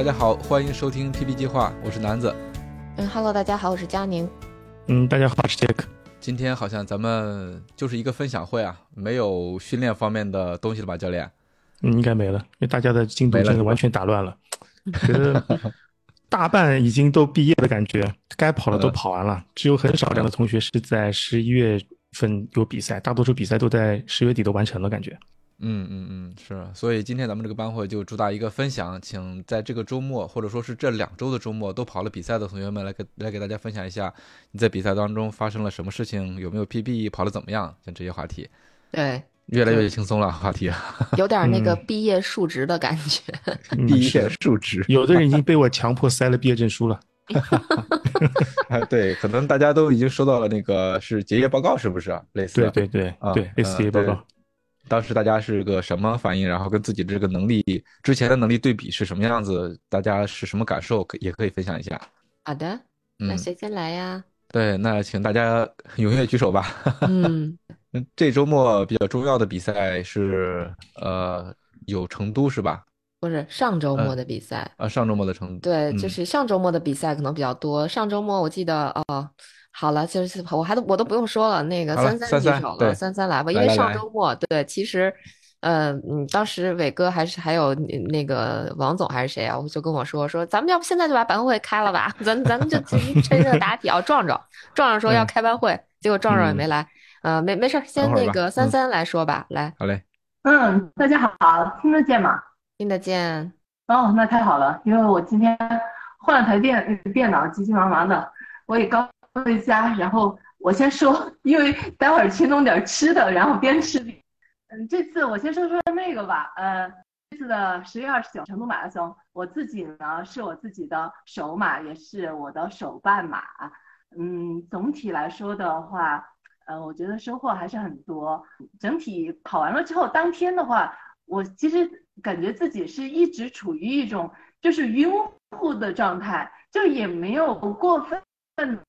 大家好，欢迎收听 PP 计划，我是南子。嗯，Hello，大家好，我是佳宁。嗯，大家好，我是杰克。今天好像咱们就是一个分享会啊，没有训练方面的东西了吧，教练？嗯，应该没了，因为大家的进度真的完全打乱了。觉得大半已经都毕业的感觉，该跑的都跑完了，只有很少量的同学是在十一月份有比赛，大多数比赛都在十月底都完成了，感觉。嗯嗯嗯，是，所以今天咱们这个班会就主打一个分享，请在这个周末或者说是这两周的周末都跑了比赛的同学们来给来给大家分享一下你在比赛当中发生了什么事情，有没有 PB，跑的怎么样，像这些话题。对，越来越轻松了话题，有点那个毕业述职的感觉。毕业述职，有的人已经被我强迫塞了毕业证书了。对，可能大家都已经收到了那个是结业报告，是不是？类似。对对对对，类似结业报告。当时大家是个什么反应？然后跟自己的这个能力之前的能力对比是什么样子？大家是什么感受？可也可以分享一下。好的，那谁先来呀？对，那请大家踊跃举手吧。嗯，这周末比较重要的比赛是呃，有成都是吧？不是上周末的比赛啊，上周末的成都。对，就是上周末的比赛可能比较多。上周末我记得哦。好了，就是我还都我都不用说了，那个三三举手了，三三来吧，因为上周末对，其实，呃，嗯，当时伟哥还是还有那个王总还是谁啊，我就跟我说说，咱们要不现在就把班会开了吧，咱咱们就趁热打铁啊，壮壮壮壮说要开班会，结果壮壮也没来，呃，没没事，先那个三三来说吧，来，好嘞，嗯，大家好，听得见吗？听得见，哦，那太好了，因为我今天换了台电电脑，急急忙忙的，我也刚。回家，然后我先说，因为待会儿去弄点吃的，然后边吃边。嗯，这次我先说说那个吧。呃，这次的十月二十九成都马拉松，我自己呢是我自己的首马，也是我的首半马。嗯，总体来说的话，呃，我觉得收获还是很多。整体跑完了之后，当天的话，我其实感觉自己是一直处于一种就是晕乎的状态，就也没有过分。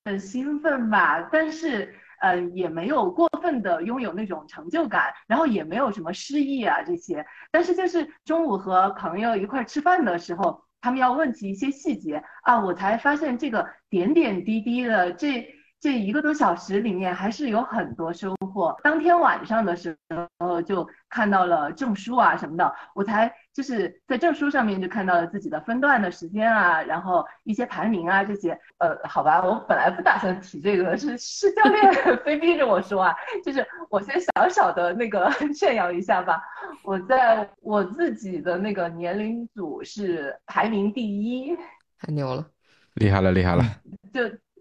很兴奋吧，但是呃也没有过分的拥有那种成就感，然后也没有什么失意啊这些，但是就是中午和朋友一块吃饭的时候，他们要问起一些细节啊，我才发现这个点点滴滴的这。这一个多小时里面还是有很多收获。当天晚上的时候候就看到了证书啊什么的，我才就是在证书上面就看到了自己的分段的时间啊，然后一些排名啊这些。呃，好吧，我本来不打算提这个，是是教练 非逼着我说啊，就是我先小小的那个 炫耀一下吧。我在我自己的那个年龄组是排名第一，太牛了，厉害了，厉害了。就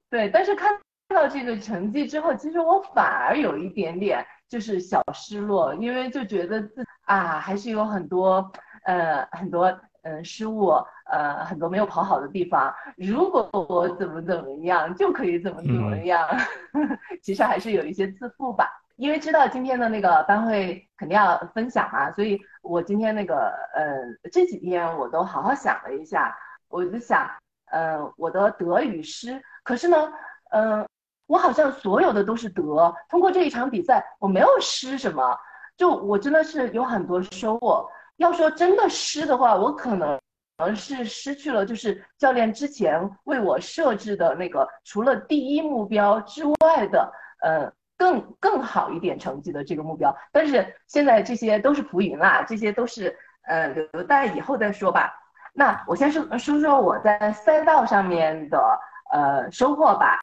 对，但是看。看到这个成绩之后，其实我反而有一点点就是小失落，因为就觉得自啊还是有很多呃很多嗯失误，呃很多没有跑好的地方。如果我怎么怎么样就可以怎么怎么样，其实还是有一些自负吧。因为知道今天的那个班会肯定要分享嘛，所以我今天那个呃这几天我都好好想了一下，我就想呃我的得与失，可是呢嗯。我好像所有的都是得，通过这一场比赛，我没有失什么，就我真的是有很多收获。要说真的失的话，我可能是失去了，就是教练之前为我设置的那个除了第一目标之外的，呃，更更好一点成绩的这个目标。但是现在这些都是浮云啦，这些都是呃留待以后再说吧。那我先说说说我在赛道上面的呃收获吧。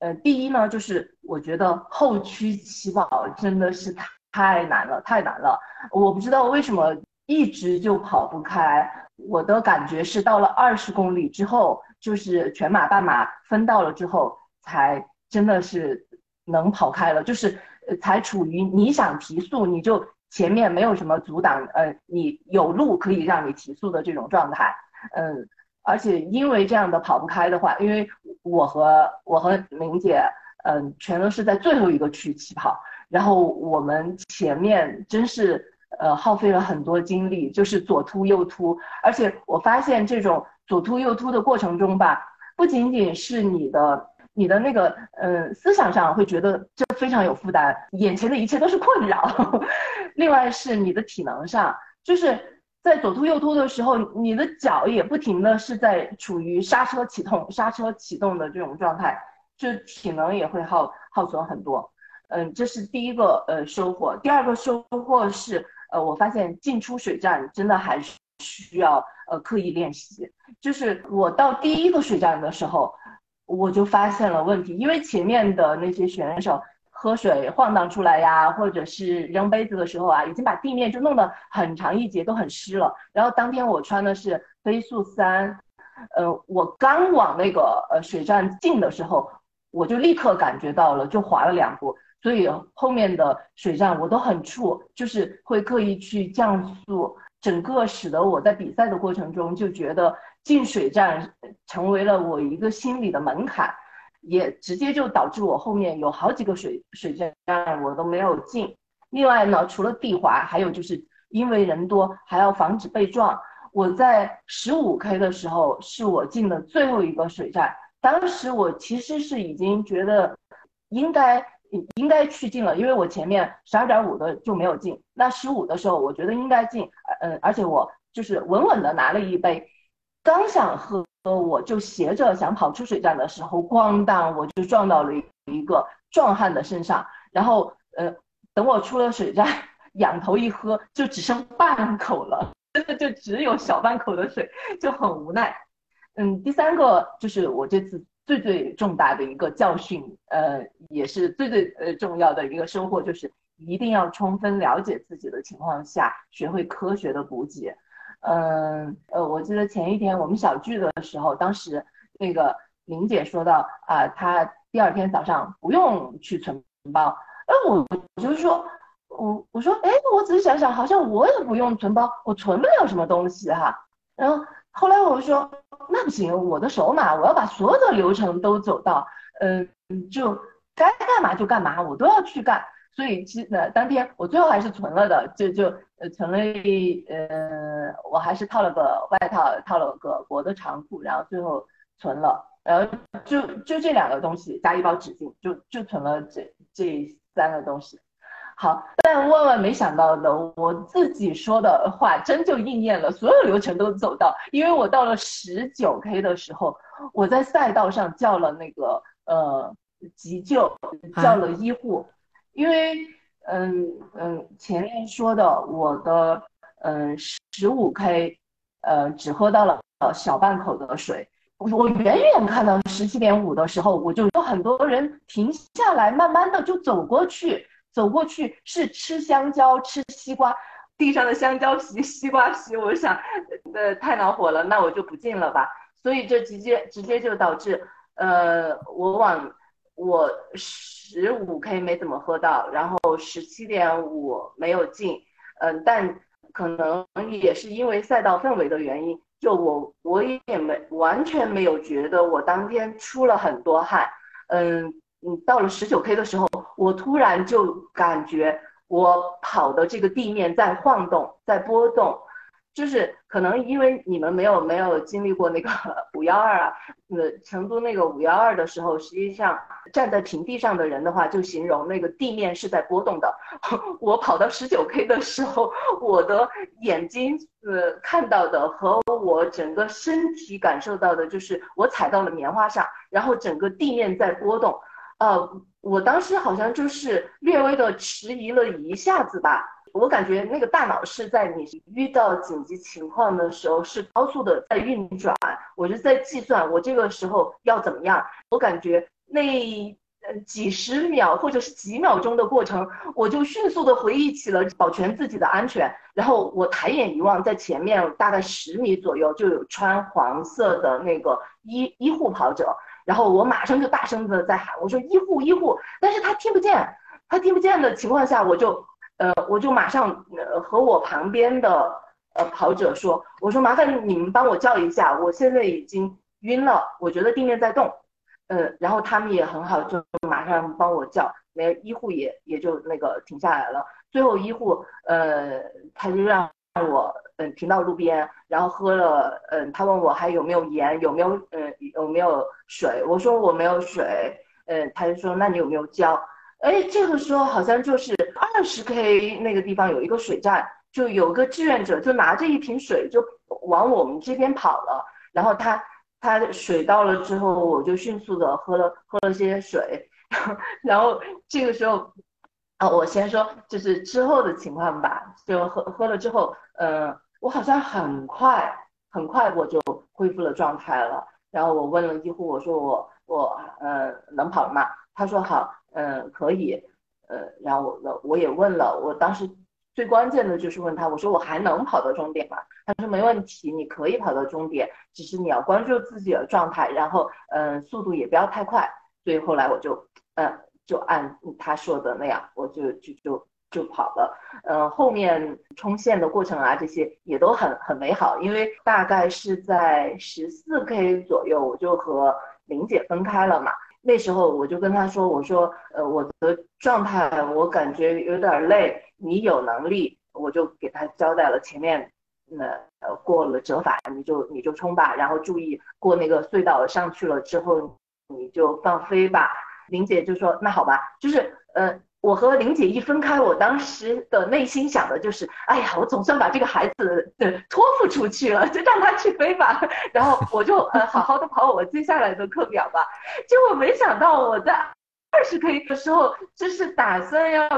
呃，第一呢，就是我觉得后驱起跑真的是太太难了，太难了。我不知道为什么一直就跑不开。我的感觉是到了二十公里之后，就是全马、半马分到了之后，才真的是能跑开了。就是才处于你想提速，你就前面没有什么阻挡，呃，你有路可以让你提速的这种状态，嗯，而且因为这样的跑不开的话，因为我和我和明姐，嗯，全都是在最后一个区起跑，然后我们前面真是呃耗费了很多精力，就是左突右突，而且我发现这种左突右突的过程中吧，不仅仅是你的。你的那个，嗯，思想上会觉得这非常有负担，眼前的一切都是困扰。另外是你的体能上，就是在左突右突的时候，你的脚也不停的是在处于刹车启动、刹车启动的这种状态，就体能也会耗耗损很多。嗯，这是第一个呃收获。第二个收获是，呃，我发现进出水站真的还是需要呃刻意练习。就是我到第一个水站的时候。我就发现了问题，因为前面的那些选手喝水晃荡出来呀，或者是扔杯子的时候啊，已经把地面就弄得很长一截都很湿了。然后当天我穿的是飞速三，呃，我刚往那个呃水站进的时候，我就立刻感觉到了，就滑了两步。所以后面的水站我都很怵，就是会刻意去降速，整个使得我在比赛的过程中就觉得。进水站成为了我一个心理的门槛，也直接就导致我后面有好几个水水站我都没有进。另外呢，除了地滑，还有就是因为人多，还要防止被撞。我在十五 K 的时候是我进的最后一个水站，当时我其实是已经觉得应该应该去进了，因为我前面十二点五的就没有进，那十五的时候我觉得应该进，嗯，而且我就是稳稳的拿了一杯。刚想喝，呃我就斜着想跑出水站的时候，咣当，我就撞到了一个壮汉的身上。然后，呃，等我出了水站，仰头一喝，就只剩半口了，真的就只有小半口的水，就很无奈。嗯，第三个就是我这次最最重大的一个教训，呃，也是最最呃重要的一个收获，就是一定要充分了解自己的情况下，学会科学的补给。嗯呃，我记得前一天我们小聚的时候，当时那个林姐说到啊，她第二天早上不用去存包。哎，我我就是说，我我说，哎，我仔细想想，好像我也不用存包，我存不了什么东西哈。然后后来我说，那不行，我的手码，我要把所有的流程都走到，嗯，就该干嘛就干嘛，我都要去干。所以是呃，当天我最后还是存了的，就就呃存了一呃，我还是套了个外套，套了个薄的长裤，然后最后存了，然后就就这两个东西加一包纸巾，就就存了这这三个东西。好，但万万没想到的，我自己说的话真就应验了，所有流程都走到，因为我到了十九 K 的时候，我在赛道上叫了那个呃急救，叫了医护。因为，嗯嗯，前面说的我的，嗯，十五 K，呃，只喝到了小半口的水。我远远看到十七点五的时候，我就有很多人停下来，慢慢的就走过去，走过去是吃香蕉、吃西瓜，地上的香蕉皮、西瓜皮，我想，呃，太恼火了，那我就不进了吧。所以这直接直接就导致，呃，我往。我十五 K 没怎么喝到，然后十七点五没有进，嗯，但可能也是因为赛道氛围的原因，就我我也没完全没有觉得我当天出了很多汗，嗯嗯，到了十九 K 的时候，我突然就感觉我跑的这个地面在晃动，在波动。就是可能因为你们没有没有经历过那个 五幺二啊，呃，成都那个五幺二的时候，实际上站在平地上的人的话，就形容那个地面是在波动的。我跑到十九 K 的时候，我的眼睛呃看到的和我整个身体感受到的，就是我踩到了棉花上，然后整个地面在波动。呃，我当时好像就是略微的迟疑了一下子吧。我感觉那个大脑是在你遇到紧急情况的时候是高速的在运转，我就在计算我这个时候要怎么样。我感觉那几十秒或者是几秒钟的过程，我就迅速的回忆起了保全自己的安全。然后我抬眼一望，在前面大概十米左右就有穿黄色的那个医医护跑者，然后我马上就大声的在喊，我说医护医护，但是他听不见，他听不见的情况下，我就。呃，我就马上呃和我旁边的呃跑者说，我说麻烦你们帮我叫一下，我现在已经晕了，我觉得地面在动。呃，然后他们也很好，就马上帮我叫，那医护也也就那个停下来了。最后医护呃他就让我嗯停到路边，然后喝了嗯，他问我还有没有盐，有没有嗯有没有水，我说我没有水，嗯，他就说那你有没有胶？哎，这个时候好像就是二十 K 那个地方有一个水站，就有个志愿者就拿着一瓶水就往我们这边跑了，然后他。他水到了之后，我就迅速的喝了喝了些水，然后这个时候，啊，我先说就是之后的情况吧，就喝喝了之后，呃，我好像很快很快我就恢复了状态了。然后我问了医护，我说我我呃能跑了吗？他说好，嗯可以，呃，然后我我也问了，我当时。最关键的就是问他，我说我还能跑到终点吗？他说没问题，你可以跑到终点，只是你要关注自己的状态，然后嗯，速度也不要太快。所以后来我就嗯，就按他说的那样，我就就就就跑了。嗯，后面冲线的过程啊，这些也都很很美好，因为大概是在十四 K 左右，我就和林姐分开了嘛。那时候我就跟他说：“我说，呃，我的状态我感觉有点累，你有能力，我就给他交代了。前面，那呃过了折返，你就你就冲吧，然后注意过那个隧道上去了之后，你就放飞吧。”林姐就说：“那好吧，就是，呃。”我和玲姐一分开，我当时的内心想的就是，哎呀，我总算把这个孩子的托付出去了，就让他去飞吧。然后我就呃好好的跑我接下来的课表吧。结果没想到我在二十 K 的时候，就是打算要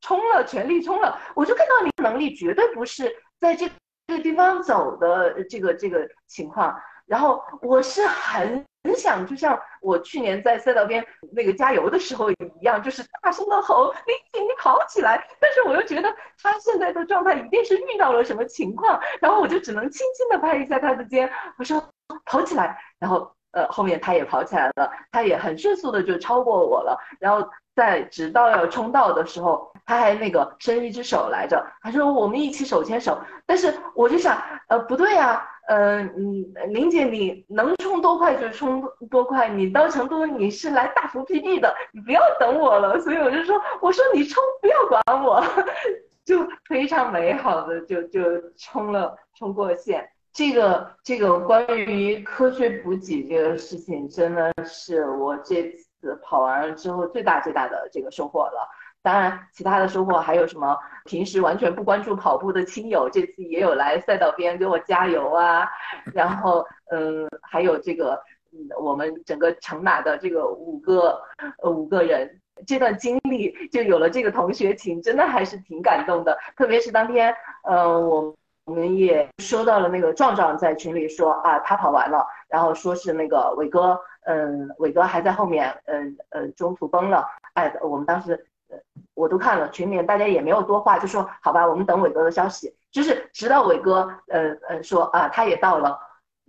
冲了，全力冲了，我就看到你能力绝对不是在这这个地方走的这个这个情况。然后我是很。很想就像我去年在赛道边那个加油的时候一样，就是大声的吼林姐，你跑起来！但是我又觉得他现在的状态一定是遇到了什么情况，然后我就只能轻轻的拍一下他的肩，我说跑起来！然后呃后面他也跑起来了，他也很迅速的就超过我了。然后在直到要冲到的时候，他还那个伸一只手来着，他说我们一起手牵手。但是我就想，呃不对呀。嗯嗯，林姐，你能冲多快就冲多快。你到成都你是来大幅 PB 的，你不要等我了。所以我就说，我说你冲，不要管我，就非常美好的就就冲了，冲过线。这个这个关于科学补给这个事情，真的是我这次跑完了之后最大最大的这个收获了。当然，其他的收获还有什么？平时完全不关注跑步的亲友，这次也有来赛道边给我加油啊。然后，嗯，还有这个，嗯，我们整个成马的这个五个，呃，五个人，这段经历就有了这个同学情，真的还是挺感动的。特别是当天，呃，我我们也收到了那个壮壮在群里说啊，他跑完了，然后说是那个伟哥，嗯，伟哥还在后面，嗯嗯，中途崩了。哎，我们当时。我都看了群里面，大家也没有多话，就说好吧，我们等伟哥的消息。就是直到伟哥，呃呃说啊，他也到了，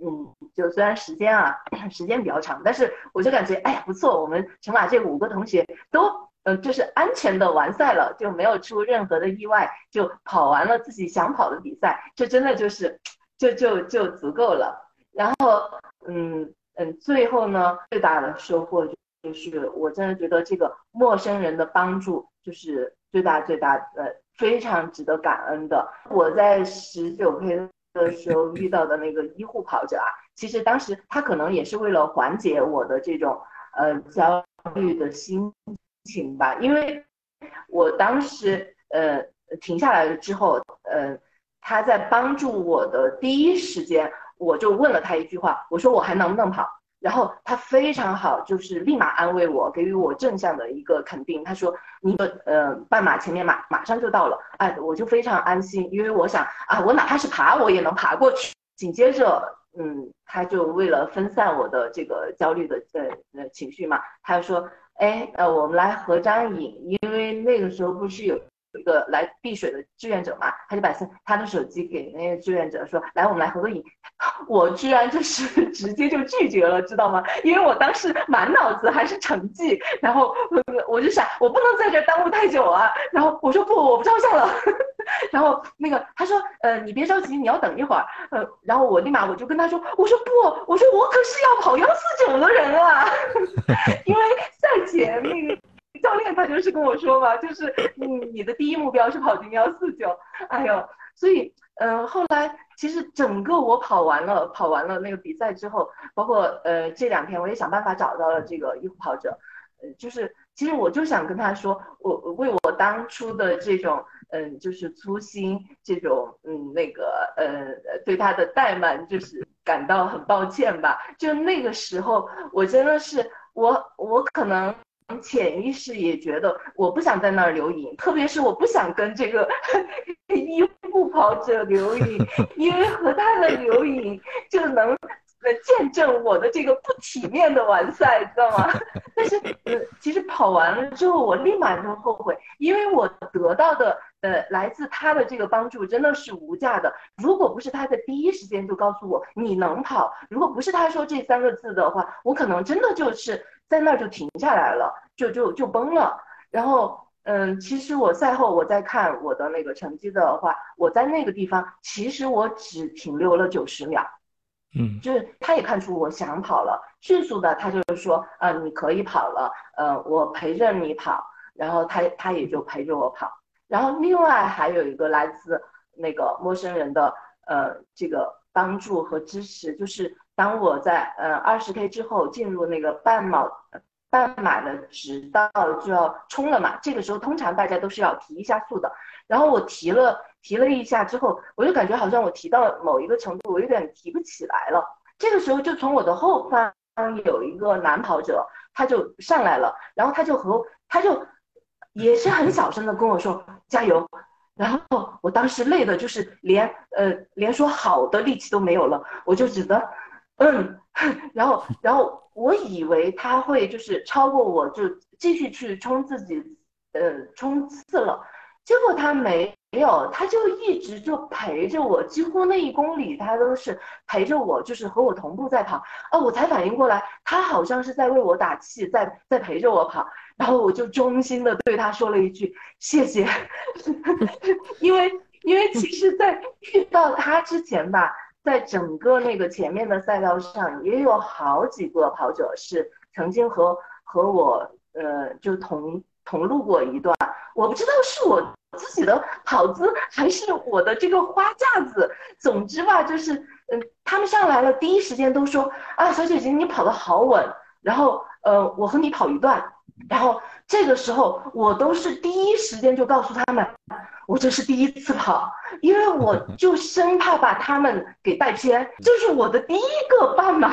嗯，就虽然时间啊时间比较长，但是我就感觉哎呀不错，我们成马这五个同学都嗯就是安全的完赛了，就没有出任何的意外，就跑完了自己想跑的比赛，这真的就是就就就足够了。然后嗯嗯，最后呢最大的收获就就。是我真的觉得这个陌生人的帮助就是最大最大的非常值得感恩的。我在十九 K 的时候遇到的那个医护跑者啊，其实当时他可能也是为了缓解我的这种呃焦虑的心情吧，因为我当时呃停下来了之后，呃他在帮助我的第一时间，我就问了他一句话，我说我还能不能跑？然后他非常好，就是立马安慰我，给予我正向的一个肯定。他说：“你的呃半马前面马马上就到了。”哎，我就非常安心，因为我想啊，我哪怕是爬，我也能爬过去。紧接着，嗯，他就为了分散我的这个焦虑的呃呃情绪嘛，他就说：“哎，呃，我们来合张影，因为那个时候不是有有一个来避水的志愿者嘛，他就把他的手机给那个志愿者说：“来，我们来合个影。”我居然就是直接就拒绝了，知道吗？因为我当时满脑子还是成绩，然后我就想，我不能在这耽误太久啊。然后我说不，我不照相了。然后那个他说：“呃，你别着急，你要等一会儿。”呃，然后我立马我就跟他说：“我说不，我说我可是要跑幺四九的人啊，因为赛前那个。”教练他就是跟我说嘛，就是你你的第一目标是跑进幺四九，哎呦，所以嗯，后来其实整个我跑完了，跑完了那个比赛之后，包括呃这两天我也想办法找到了这个医护跑者，呃，就是其实我就想跟他说，我为我当初的这种嗯就是粗心，这种嗯那个呃对他的怠慢，就是感到很抱歉吧。就那个时候，我真的是我我可能。潜意识也觉得我不想在那儿留影，特别是我不想跟这个 医护跑者留影，因为和他的留影就能见证我的这个不体面的完赛，知道吗？但是，呃，其实跑完了之后，我立马就后悔，因为我得到的呃来自他的这个帮助真的是无价的。如果不是他在第一时间就告诉我你能跑，如果不是他说这三个字的话，我可能真的就是。在那儿就停下来了，就就就崩了。然后，嗯，其实我赛后我在看我的那个成绩的话，我在那个地方其实我只停留了九十秒，嗯，就是他也看出我想跑了，迅速的他就是说，呃，你可以跑了，呃，我陪着你跑，然后他他也就陪着我跑。然后另外还有一个来自那个陌生人的呃这个帮助和支持，就是。当我在呃二十 K 之后进入那个半马半马的直道就要冲了嘛，这个时候通常大家都是要提一下速的。然后我提了提了一下之后，我就感觉好像我提到某一个程度，我有点提不起来了。这个时候就从我的后方有一个男跑者，他就上来了，然后他就和他就也是很小声的跟我说加油。然后我当时累的就是连呃连说好的力气都没有了，我就只能。嗯，然后，然后我以为他会就是超过我，就继续去冲自己，呃，冲刺了。结果他没有，他就一直就陪着我，几乎那一公里他都是陪着我，就是和我同步在跑。啊，我才反应过来，他好像是在为我打气，在在陪着我跑。然后我就衷心的对他说了一句谢谢，因为因为其实，在遇到他之前吧。在整个那个前面的赛道上，也有好几个跑者是曾经和和我呃就同同路过一段。我不知道是我自己的跑姿还是我的这个花架子。总之吧，就是嗯，他们上来了，第一时间都说啊，小姐姐你跑得好稳。然后呃，我和你跑一段。然后这个时候我都是第一时间就告诉他们。我这是第一次跑，因为我 就生怕把他们给带偏，这是我的第一个半马，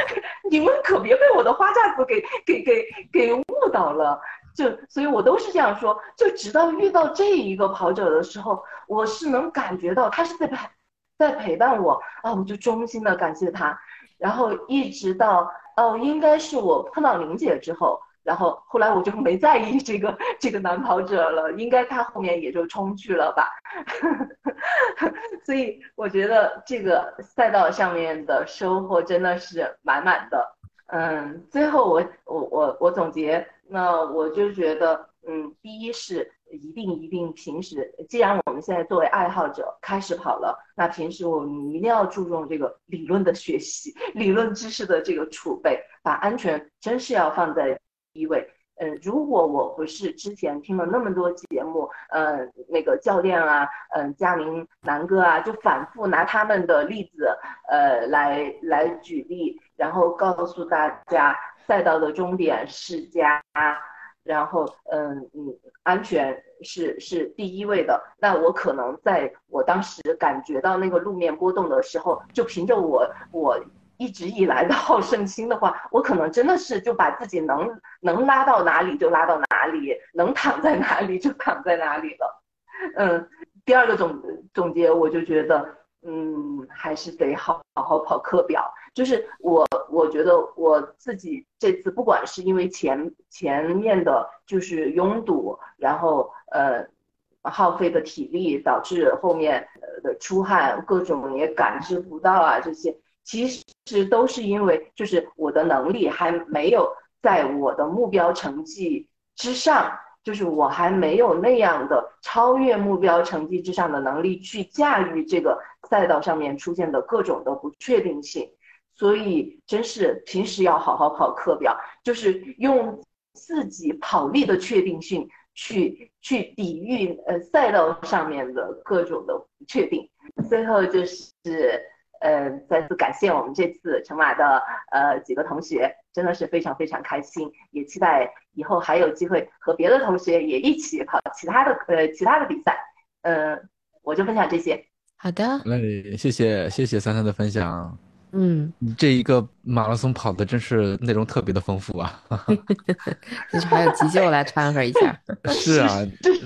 你们可别被我的花架子给给给给误导了。就所以，我都是这样说。就直到遇到这一个跑者的时候，我是能感觉到他是在陪在陪伴我啊，我就衷心的感谢他。然后一直到哦，应该是我碰到玲姐之后。然后后来我就没在意这个这个男跑者了，应该他后面也就冲去了吧。所以我觉得这个赛道上面的收获真的是满满的。嗯，最后我我我我总结，那我就觉得，嗯，第一是一定一定平时，既然我们现在作为爱好者开始跑了，那平时我们一定要注重这个理论的学习，理论知识的这个储备，把安全真是要放在。一位，嗯，如果我不是之前听了那么多节目，嗯，那个教练啊，嗯，佳明南哥啊，就反复拿他们的例子，呃，来来举例，然后告诉大家赛道的终点是家，然后，嗯嗯，安全是是第一位的，那我可能在我当时感觉到那个路面波动的时候，就凭着我我。一直以来的好胜心的话，我可能真的是就把自己能能拉到哪里就拉到哪里，能躺在哪里就躺在哪里了。嗯，第二个总总结，我就觉得，嗯，还是得好好好跑课表。就是我我觉得我自己这次不管是因为前前面的就是拥堵，然后呃耗费的体力，导致后面的出汗，各种也感知不到啊，这些其实都是因为就是我的能力还没有在我的目标成绩之上，就是我还没有那样的超越目标成绩之上的能力去驾驭这个赛道上面出现的各种的不确定性，所以真是平时要好好跑课表，就是用自己跑力的确定性。去去抵御呃赛道上面的各种的不确定，最后就是呃再次感谢我们这次乘马的呃几个同学，真的是非常非常开心，也期待以后还有机会和别的同学也一起跑其他的呃其他的比赛，嗯，我就分享这些。好的，那谢谢谢谢三三的分享。嗯，这一个马拉松跑的真是内容特别的丰富啊！就是还有急救来掺和一下。是啊，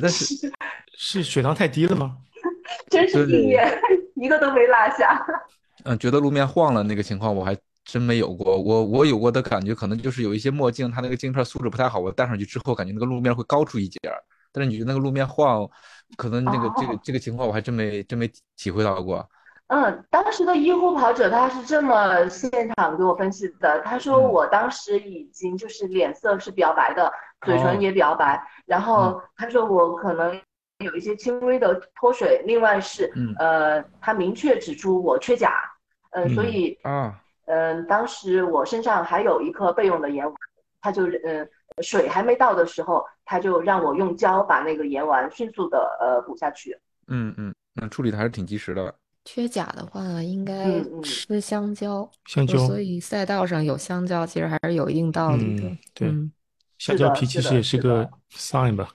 但是是血糖太低了吗？真是敬业，一个都没落下。嗯，觉得路面晃了那个情况我还真没有过。我我有过的感觉可能就是有一些墨镜，它那个镜片素质不太好，我戴上去之后感觉那个路面会高出一截儿。但是你觉得那个路面晃，可能那个这个这个情况我还真没真没体会到过。嗯，当时的医护跑者他是这么现场给我分析的，他说我当时已经就是脸色是比较白的，嘴唇也比较白，然后他说我可能有一些轻微的脱水，另外是呃，他明确指出我缺钾，嗯，所以啊，嗯，当时我身上还有一颗备用的盐丸，他就嗯水还没到的时候，他就让我用胶把那个盐丸迅速的呃补下去。嗯嗯，那处理的还是挺及时的。缺钾的话，应该吃香蕉。香蕉，所以赛道上有香蕉，其实还是有一定道理的。对，香蕉皮其实也是个 sign 吧。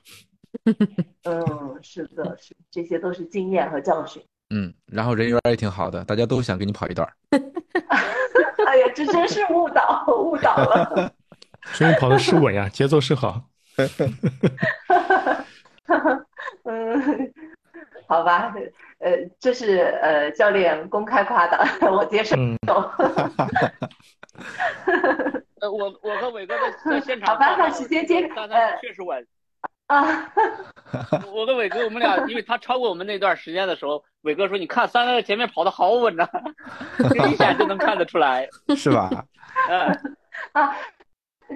嗯，是的，是，这些都是经验和教训。嗯，然后人缘也挺好的，大家都想跟你跑一段。哎呀，这真是误导，误导了。所以跑的是稳呀，节奏是好。嗯，好吧。呃，这是呃教练公开夸的，我接受。呃，我我和伟哥在在现场。好吧，那时间接呃确实稳啊。我跟伟哥，我们俩，因为他超过我们那段时间的时候，伟哥说：“你看三三在前面跑的好稳呐，一眼就能看得出来，是吧？” 嗯啊，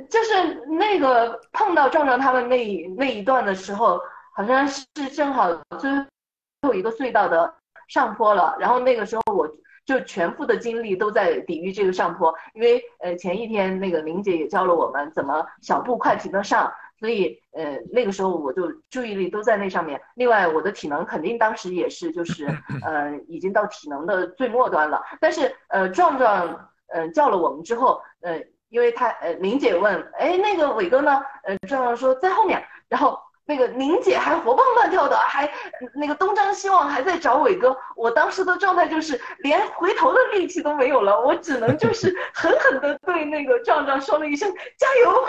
就是那个碰到壮壮他们那那一段的时候，好像是正好最。后一个隧道的上坡了，然后那个时候我就全部的精力都在抵御这个上坡，因为呃前一天那个玲姐也教了我们怎么小步快停的上，所以呃那个时候我就注意力都在那上面。另外我的体能肯定当时也是就是呃已经到体能的最末端了，但是呃壮壮呃叫了我们之后，呃因为他呃玲姐问，哎那个伟哥呢？呃壮壮说在后面，然后。那个宁姐还活蹦乱跳的，还那个东张西望，还在找伟哥。我当时的状态就是连回头的力气都没有了，我只能就是 狠狠的对那个壮壮说了一声加油，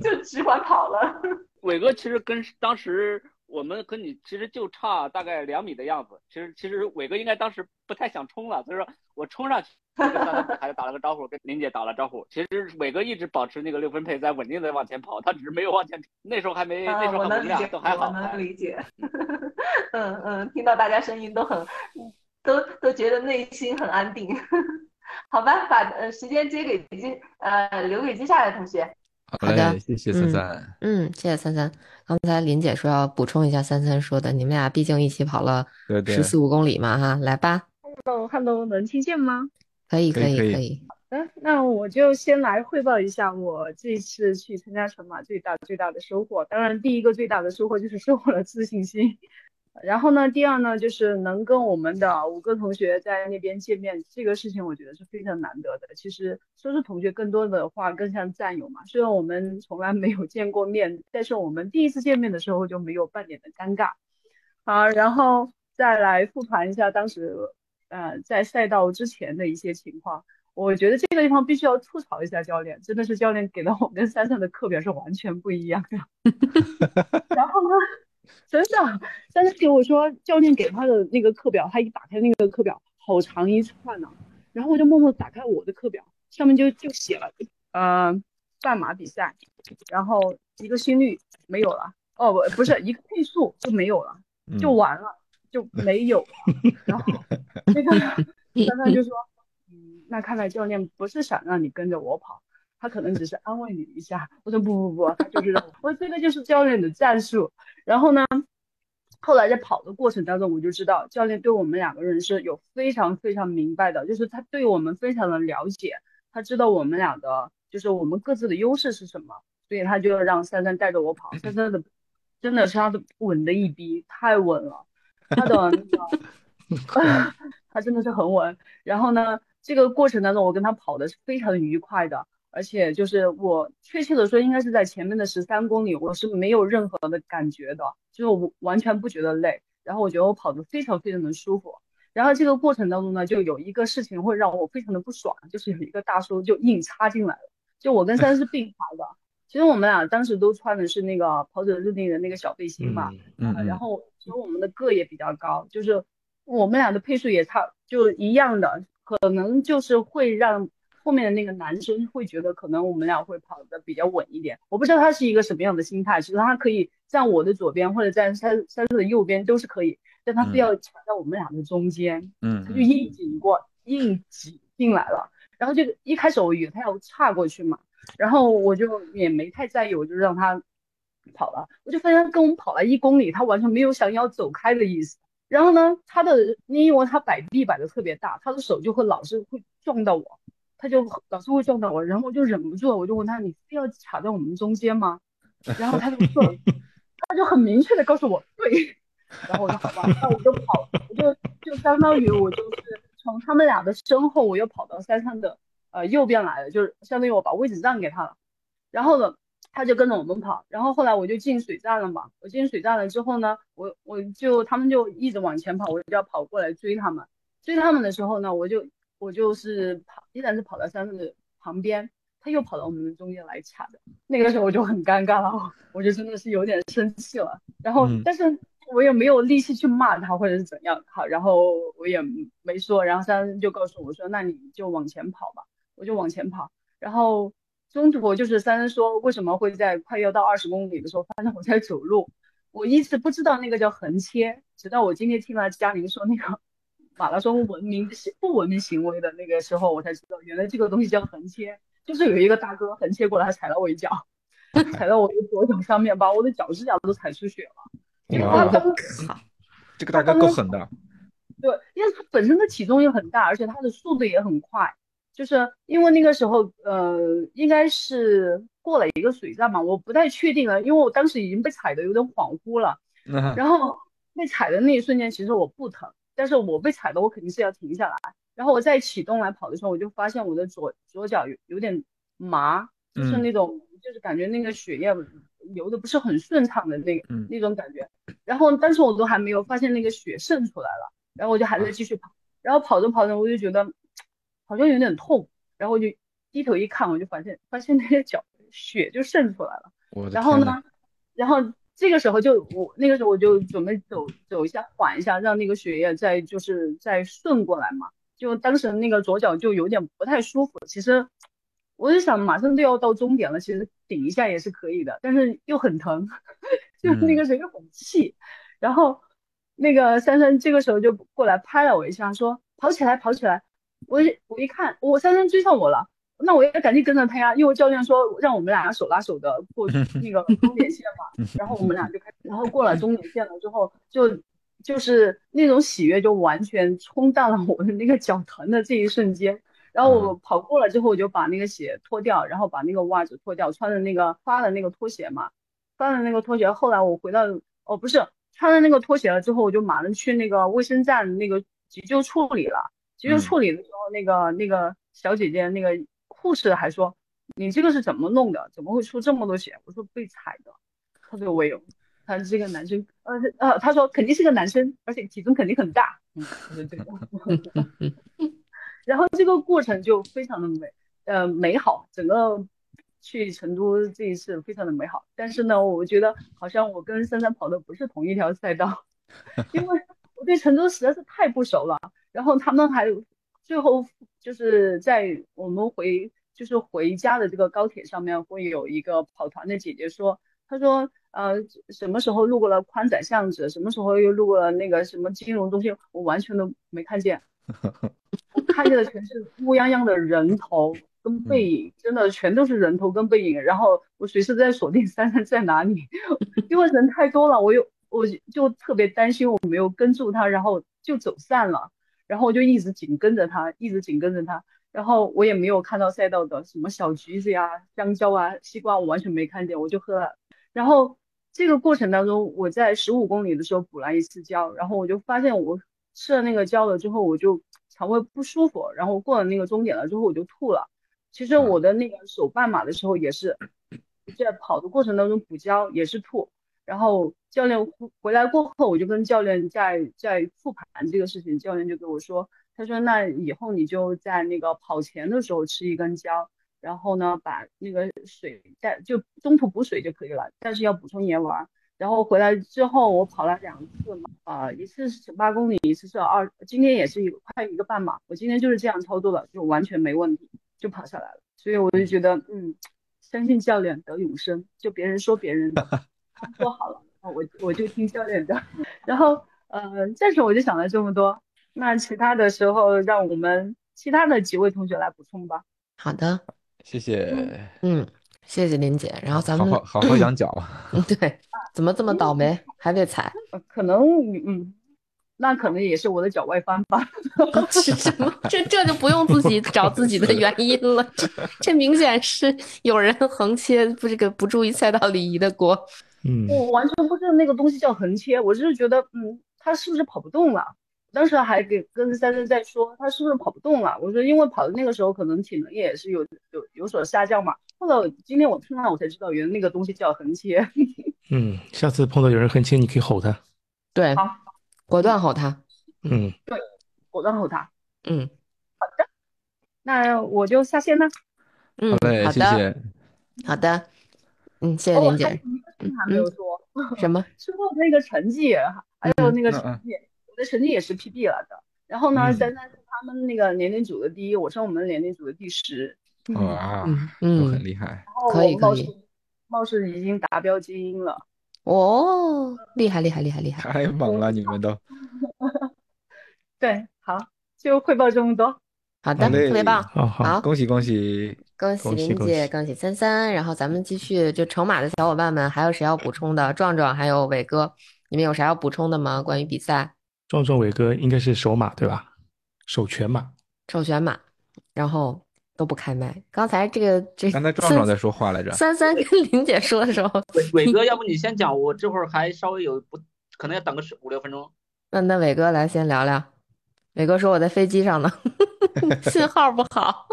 就 只管跑了。伟哥其实跟当时我们和你其实就差大概两米的样子。其实其实伟哥应该当时不太想冲了，所以说我冲上去。还打了个招呼，跟林姐打了招呼。其实伟哥一直保持那个六分配，在稳定的往前跑，他只是没有往前。那时候还没，那时候很稳定，都还好。我能理解。嗯 嗯，听到大家声音都很，都都觉得内心很安定。好吧，把呃时间接给接呃留给接下来的同学。好的，谢谢三三。嗯，谢谢三三。刚才林姐说要补充一下三三说的，你们俩毕竟一起跑了十四五公里嘛，哈，来吧。Hello Hello，能听见吗？可以可以可以，好的，那我就先来汇报一下我这次去参加全马最大最大的收获。当然，第一个最大的收获就是收获了自信心。然后呢，第二呢，就是能跟我们的五个同学在那边见面，这个事情我觉得是非常难得的。其实说是同学，更多的话更像战友嘛。虽然我们从来没有见过面，但是我们第一次见面的时候就没有半点的尴尬。好，然后再来复盘一下当时。呃，在赛道之前的一些情况，我觉得这个地方必须要吐槽一下教练，真的是教练给的我跟珊珊的课表是完全不一样的。然后呢，真的，但是给我说教练给他的那个课表，他一打开那个课表，好长一串呢。然后我就默默打开我的课表，上面就就写了，呃，半马比赛，然后一个心率没有了，哦不不是一个配速就没有了，就完了就没有了。然后那个 珊珊就说，嗯，那看来教练不是想让你跟着我跑，他可能只是安慰你一下。我说不不不，他就是让我，这个就是教练的战术。然后呢，后来在跑的过程当中，我就知道教练对我们两个人是有非常非常明白的，就是他对我们非常的了解，他知道我们俩的，就是我们各自的优势是什么。所以他就让珊珊带着我跑，珊珊的真的是他的稳的一逼，太稳了，他的那个，他真的是很稳。然后呢，这个过程当中我跟他跑的是非常愉快的，而且就是我确切的说，应该是在前面的十三公里，我是没有任何的感觉的，就是我完全不觉得累。然后我觉得我跑得非常非常的舒服。然后这个过程当中呢，就有一个事情会让我非常的不爽，就是有一个大叔就硬插进来了，就我跟珊珊是并排的。其实我们俩当时都穿的是那个跑者日历的那个小背心嘛，嗯，然后其实我们的个也比较高，就是我们俩的配速也差，就一样的，可能就是会让后面的那个男生会觉得可能我们俩会跑的比较稳一点。我不知道他是一个什么样的心态，其实他可以站我的左边或者站三三叔的右边都是可以，但他非要抢在我们俩的中间，嗯，他就硬挤过，硬挤进来了，然后就一开始我以为他要岔过去嘛。然后我就也没太在意，我就让他跑了。我就发现他跟我们跑了一公里，他完全没有想要走开的意思。然后呢，他的因为他摆臂摆的特别大，他的手就会老是会撞到我，他就老是会撞到我。然后我就忍不住了，我就问他：“你非要卡在我们中间吗？”然后他就说：“他就很明确的告诉我，对。”然后我就好吧，那我就跑，我就就相当于我就是从他们俩的身后，我又跑到山上的。呃，右边来了就是相当于我把位置让给他了，然后呢，他就跟着我们跑，然后后来我就进水站了嘛。我进水站了之后呢，我我就他们就一直往前跑，我就要跑过来追他们。追他们的时候呢，我就我就是跑，依然是跑到山上的旁边，他又跑到我们的中间来卡的。那个时候我就很尴尬了，我就真的是有点生气了。然后，但是我也没有力气去骂他或者是怎样，好，然后我也没说。然后三就告诉我说，那你就往前跑吧。我就往前跑，然后中途就是三人说为什么会在快要到二十公里的时候发现我在走路，我一直不知道那个叫横切，直到我今天听了嘉玲说那个马拉松文明行 不文明行为的那个时候，我才知道原来这个东西叫横切，就是有一个大哥横切过来，他踩了我一脚，踩到我的左脚上面，把我的脚趾甲都踩出血了。哇，这个大哥够狠的。对，因为他本身的体重又很大，而且他的速度也很快。就是因为那个时候，呃，应该是过了一个水站嘛，我不太确定了，因为我当时已经被踩的有点恍惚了。然后被踩的那一瞬间，其实我不疼，但是我被踩的我肯定是要停下来。然后我再启动来跑的时候，我就发现我的左左脚有有点麻，就是那种就是感觉那个血液流的不是很顺畅的那个那种感觉。然后但是我都还没有发现那个血渗出来了，然后我就还在继续跑。然后跑着跑着，我就觉得。好像有点痛，然后我就低头一看，我就发现发现那个脚血就渗出来了。然后呢，然后这个时候就我那个时候我就准备走走一下缓一下，让那个血液再就是再顺过来嘛。就当时那个左脚就有点不太舒服。其实我就想马上就要到终点了，其实顶一下也是可以的，但是又很疼，就那个时候又很气。然后那个珊珊这个时候就过来拍了我一下，说跑起来，跑起来。我我一看，我珊珊追上我了，那我也赶紧跟着他呀，因为教练说让我们俩手拉手的过 那个终点线嘛。然后我们俩就开始，然后过了终点线了之后，就就是那种喜悦就完全冲淡了我的那个脚疼的这一瞬间。然后我跑过了之后，我就把那个鞋脱掉，然后把那个袜子脱掉，穿的那个发的那个拖鞋嘛，发的那个拖鞋。后来我回到，哦不是，穿了那个拖鞋了之后，我就马上去那个卫生站那个急救处理了。急救处理的时候，那个那个小姐姐，那个护士还说：“你这个是怎么弄的？怎么会出这么多血？”我说：“被踩的。”他说：“我有。”他是个男生，呃呃，他说肯定是个男生，而且体重肯定很大。嗯，对对。然后这个过程就非常的美，呃，美好。整个去成都这一次非常的美好。但是呢，我觉得好像我跟珊珊跑的不是同一条赛道，因为我对成都实在是太不熟了。然后他们还最后就是在我们回就是回家的这个高铁上面会有一个跑团的姐姐说，她说呃，什么时候路过了宽窄巷子，什么时候又路过了那个什么金融中心，我完全都没看见。我看见的全是乌泱泱的人头跟背影，真的全都是人头跟背影。然后我随时在锁定珊珊在哪里，因为人太多了，我又我就特别担心我没有跟住她，然后就走散了。然后我就一直紧跟着他，一直紧跟着他。然后我也没有看到赛道的什么小橘子呀、香蕉啊、西瓜，我完全没看见，我就喝了。然后这个过程当中，我在十五公里的时候补了一次胶，然后我就发现我吃了那个胶了之后，我就肠胃不舒服，然后过了那个终点了之后我就吐了。其实我的那个手半马的时候也是在跑的过程当中补胶也是吐，然后教练回来过后，我就跟教练在在复盘这个事情，教练就跟我说。他说：“那以后你就在那个跑前的时候吃一根胶，然后呢，把那个水带就中途补水就可以了，但是要补充盐丸。然后回来之后，我跑了两次嘛，啊，一次是十八公里，一次是二，今天也是一个快一个半嘛。我今天就是这样操作的，就完全没问题，就跑下来了。所以我就觉得，嗯，相信教练得永生。就别人说别人的，说好了，我我就听教练的。然后，呃，暂时我就想了这么多。”那其他的时候，让我们其他的几位同学来补充吧。好的，谢谢。嗯，谢谢林姐。然后咱们好好好好讲脚。嗯，对，怎么这么倒霉，还被踩？可能，嗯，那可能也是我的脚外翻吧。是什么？这这就不用自己找自己的原因了。这这明显是有人横切，不这个不注意赛道礼仪的锅。嗯，我完全不知道那个东西叫横切，我就是觉得，嗯，他是不是跑不动了？当时还给跟珊珊在说，他是不是跑不动了？我说，因为跑的那个时候可能体能也是有有有所下降嘛。后来今天我听了，我才知道原来那个东西叫横切。嗯，下次碰到有人横切，你可以吼他。对，好，果断吼他。嗯，对，果断吼他。嗯，好的，那我就下线了。嗯，好嘞，谢谢。好的，嗯，谢谢林姐。还没有说什么？说那个成绩，还有那个成绩。我的成绩也是 PB 了的，然后呢，珊珊是他们那个年龄组的第一，我是我们年龄组的第十。哇，嗯，都很厉害。可以可以，貌似已经达标精英了。哦，厉害厉害厉害厉害！太猛了，你们都。对，好，就汇报这么多。好的，特别棒。好好，恭喜恭喜，恭喜林姐，恭喜三三。然后咱们继续，就成马的小伙伴们，还有谁要补充的？壮壮还有伟哥，你们有啥要补充的吗？关于比赛？壮壮伟哥应该是首马对吧？首全马，首全马，然后都不开麦。刚才这个这刚才壮壮在说话来着。三三跟林姐说的时候，伟伟哥，要不你先讲，我这会儿还稍微有不，可能要等个十五六分钟。那那伟哥来先聊聊。伟哥说我在飞机上呢，信号不好。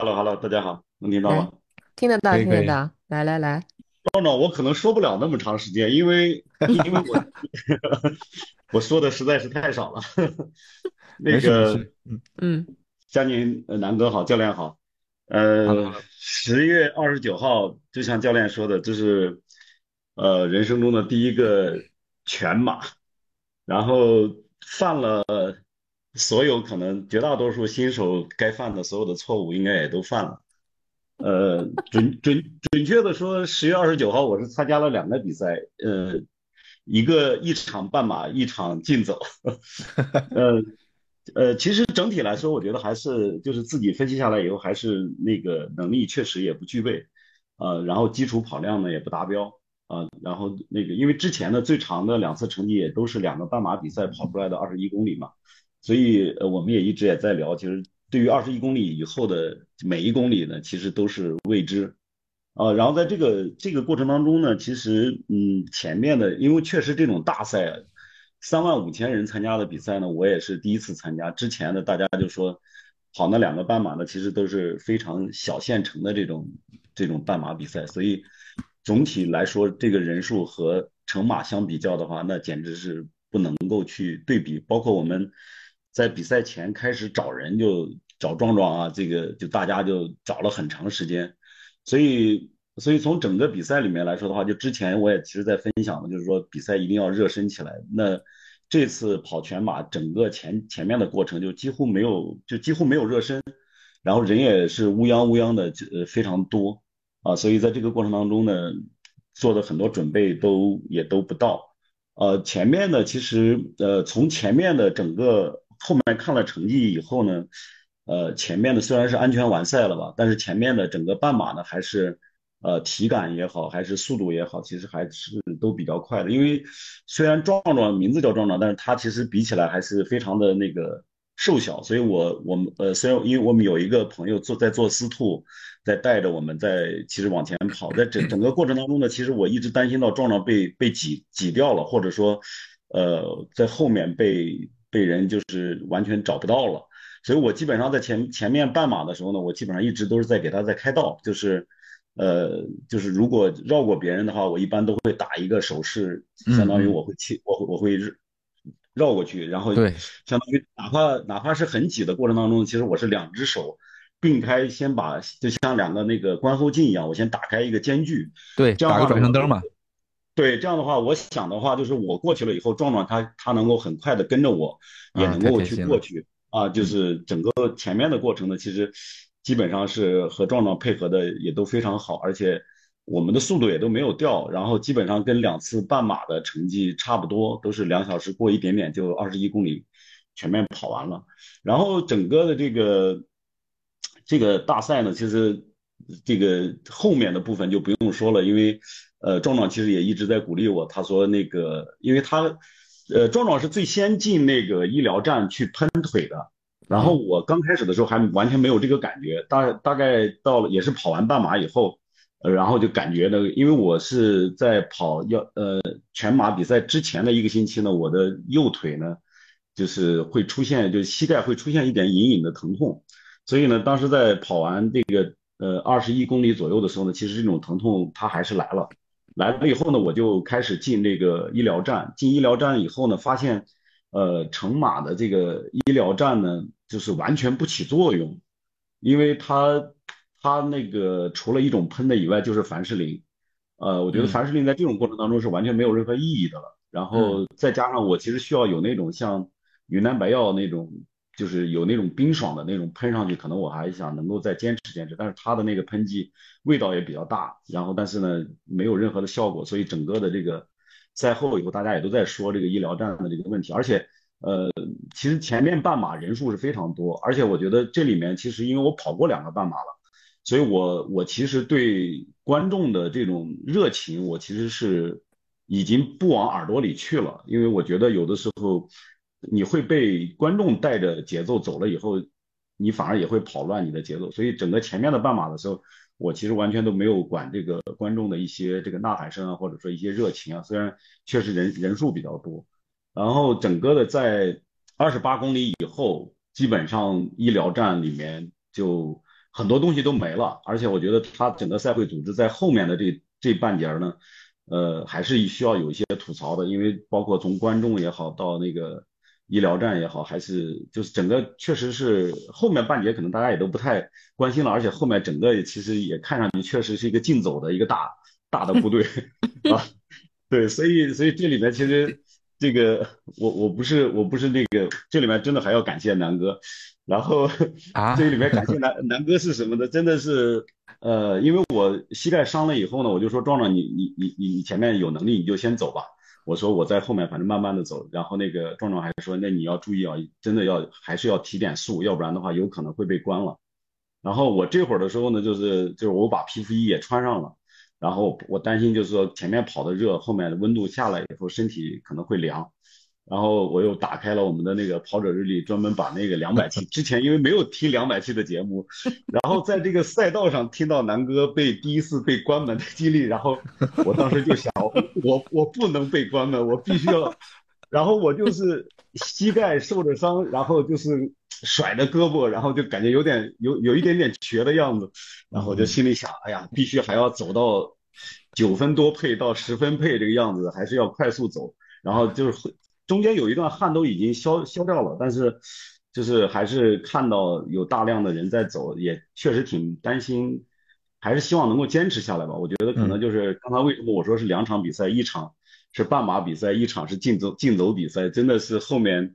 Hello Hello，大家好，能听到吗？听得到，听得到。来来来，壮壮，我可能说不了那么长时间，因为 因为我。我说的实在是太少了，那个，嗯嗯，佳宁南哥好，教练好，呃，十月二十九号，就像教练说的，这是呃人生中的第一个全马，然后犯了所有可能绝大多数新手该犯的所有的错误，应该也都犯了，呃，准准准确的说，十月二十九号我是参加了两个比赛，呃。一个一场半马，一场竞走，呃呃，其实整体来说，我觉得还是就是自己分析下来以后，还是那个能力确实也不具备，呃，然后基础跑量呢也不达标，啊，然后那个因为之前的最长的两次成绩也都是两个半马比赛跑出来的二十一公里嘛，所以呃我们也一直也在聊，其实对于二十一公里以后的每一公里呢，其实都是未知。啊，然后在这个这个过程当中呢，其实嗯，前面的因为确实这种大赛，三万五千人参加的比赛呢，我也是第一次参加。之前的大家就说跑那两个半马呢，其实都是非常小县城的这种这种半马比赛，所以总体来说，这个人数和成马相比较的话，那简直是不能够去对比。包括我们在比赛前开始找人，就找壮壮啊，这个就大家就找了很长时间。所以，所以从整个比赛里面来说的话，就之前我也其实在分享的，就是说比赛一定要热身起来。那这次跑全马，整个前前面的过程就几乎没有，就几乎没有热身，然后人也是乌泱乌泱的，呃，非常多啊。所以在这个过程当中呢，做的很多准备都也都不到。呃，前面的其实呃，从前面的整个后面看了成绩以后呢，呃，前面的虽然是安全完赛了吧，但是前面的整个半马呢还是。呃，体感也好，还是速度也好，其实还是都比较快的。因为虽然壮壮名字叫壮壮，但是他其实比起来还是非常的那个瘦小。所以，我我们呃，虽然因为我们有一个朋友做在做司兔，在带着我们在其实往前跑，在整整个过程当中呢，其实我一直担心到壮壮被被挤挤掉了，或者说呃在后面被被人就是完全找不到了。所以我基本上在前前面半马的时候呢，我基本上一直都是在给他在开道，就是。呃，就是如果绕过别人的话，我一般都会打一个手势，相当于我会切，我会我会绕过去，然后对，相当于哪怕哪怕是很挤的过程当中，其实我是两只手并开，先把就像两个那个观后镜一样，我先打开一个间距，对，这样打个转向灯嘛，对，这样的话，我想的话就是我过去了以后，壮壮他他能够很快的跟着我，也能够去过去啊，就是整个前面的过程呢，其实。基本上是和壮壮配合的也都非常好，而且我们的速度也都没有掉，然后基本上跟两次半马的成绩差不多，都是两小时过一点点就二十一公里全面跑完了。然后整个的这个这个大赛呢，其实这个后面的部分就不用说了，因为呃壮壮其实也一直在鼓励我，他说那个因为他呃壮壮是最先进那个医疗站去喷腿的。然后我刚开始的时候还完全没有这个感觉，大大概到了也是跑完半马以后，呃，然后就感觉呢，因为我是在跑要呃全马比赛之前的一个星期呢，我的右腿呢就是会出现，就膝盖会出现一点隐隐的疼痛，所以呢，当时在跑完这个呃二十一公里左右的时候呢，其实这种疼痛它还是来了，来了以后呢，我就开始进这个医疗站，进医疗站以后呢，发现呃成马的这个医疗站呢。就是完全不起作用，因为它它那个除了一种喷的以外，就是凡士林，呃，我觉得凡士林在这种过程当中是完全没有任何意义的了。然后再加上我其实需要有那种像云南白药那种，就是有那种冰爽的那种喷上去，可能我还想能够再坚持坚持。但是它的那个喷剂味道也比较大，然后但是呢没有任何的效果，所以整个的这个赛后以后大家也都在说这个医疗站的这个问题，而且。呃，其实前面半马人数是非常多，而且我觉得这里面其实因为我跑过两个半马了，所以我我其实对观众的这种热情，我其实是已经不往耳朵里去了，因为我觉得有的时候你会被观众带着节奏走了以后，你反而也会跑乱你的节奏，所以整个前面的半马的时候，我其实完全都没有管这个观众的一些这个呐喊声啊，或者说一些热情啊，虽然确实人人数比较多。然后整个的在二十八公里以后，基本上医疗站里面就很多东西都没了，而且我觉得他整个赛会组织在后面的这这半截呢，呃，还是需要有一些吐槽的，因为包括从观众也好到那个医疗站也好，还是就是整个确实是后面半截可能大家也都不太关心了，而且后面整个其实也看上去确实是一个竞走的一个大大的部队 啊，对，所以所以这里面其实。这个我我不是我不是那个，这里面真的还要感谢南哥，然后啊，这里面感谢南南哥是什么呢？真的是呃，因为我膝盖伤了以后呢，我就说壮壮你你你你你前面有能力你就先走吧，我说我在后面反正慢慢的走，然后那个壮壮还说那你要注意啊，真的要还是要提点速，要不然的话有可能会被关了。然后我这会儿的时候呢，就是就是我把皮肤衣也穿上了。然后我担心就是说前面跑的热，后面的温度下来以后身体可能会凉。然后我又打开了我们的那个跑者日历，专门把那个两百期之前因为没有提两百期的节目，然后在这个赛道上听到南哥被第一次被关门的经历，然后我当时就想，我我不能被关门，我必须要。然后我就是膝盖受着伤，然后就是甩着胳膊，然后就感觉有点有有一点点瘸的样子，然后我就心里想，哎呀，必须还要走到九分多配到十分配这个样子，还是要快速走。然后就是中间有一段汗都已经消消掉了，但是就是还是看到有大量的人在走，也确实挺担心，还是希望能够坚持下来吧。我觉得可能就是刚才为什么我说是两场比赛，一场。是半马比赛，一场是竞走竞走比赛，真的是后面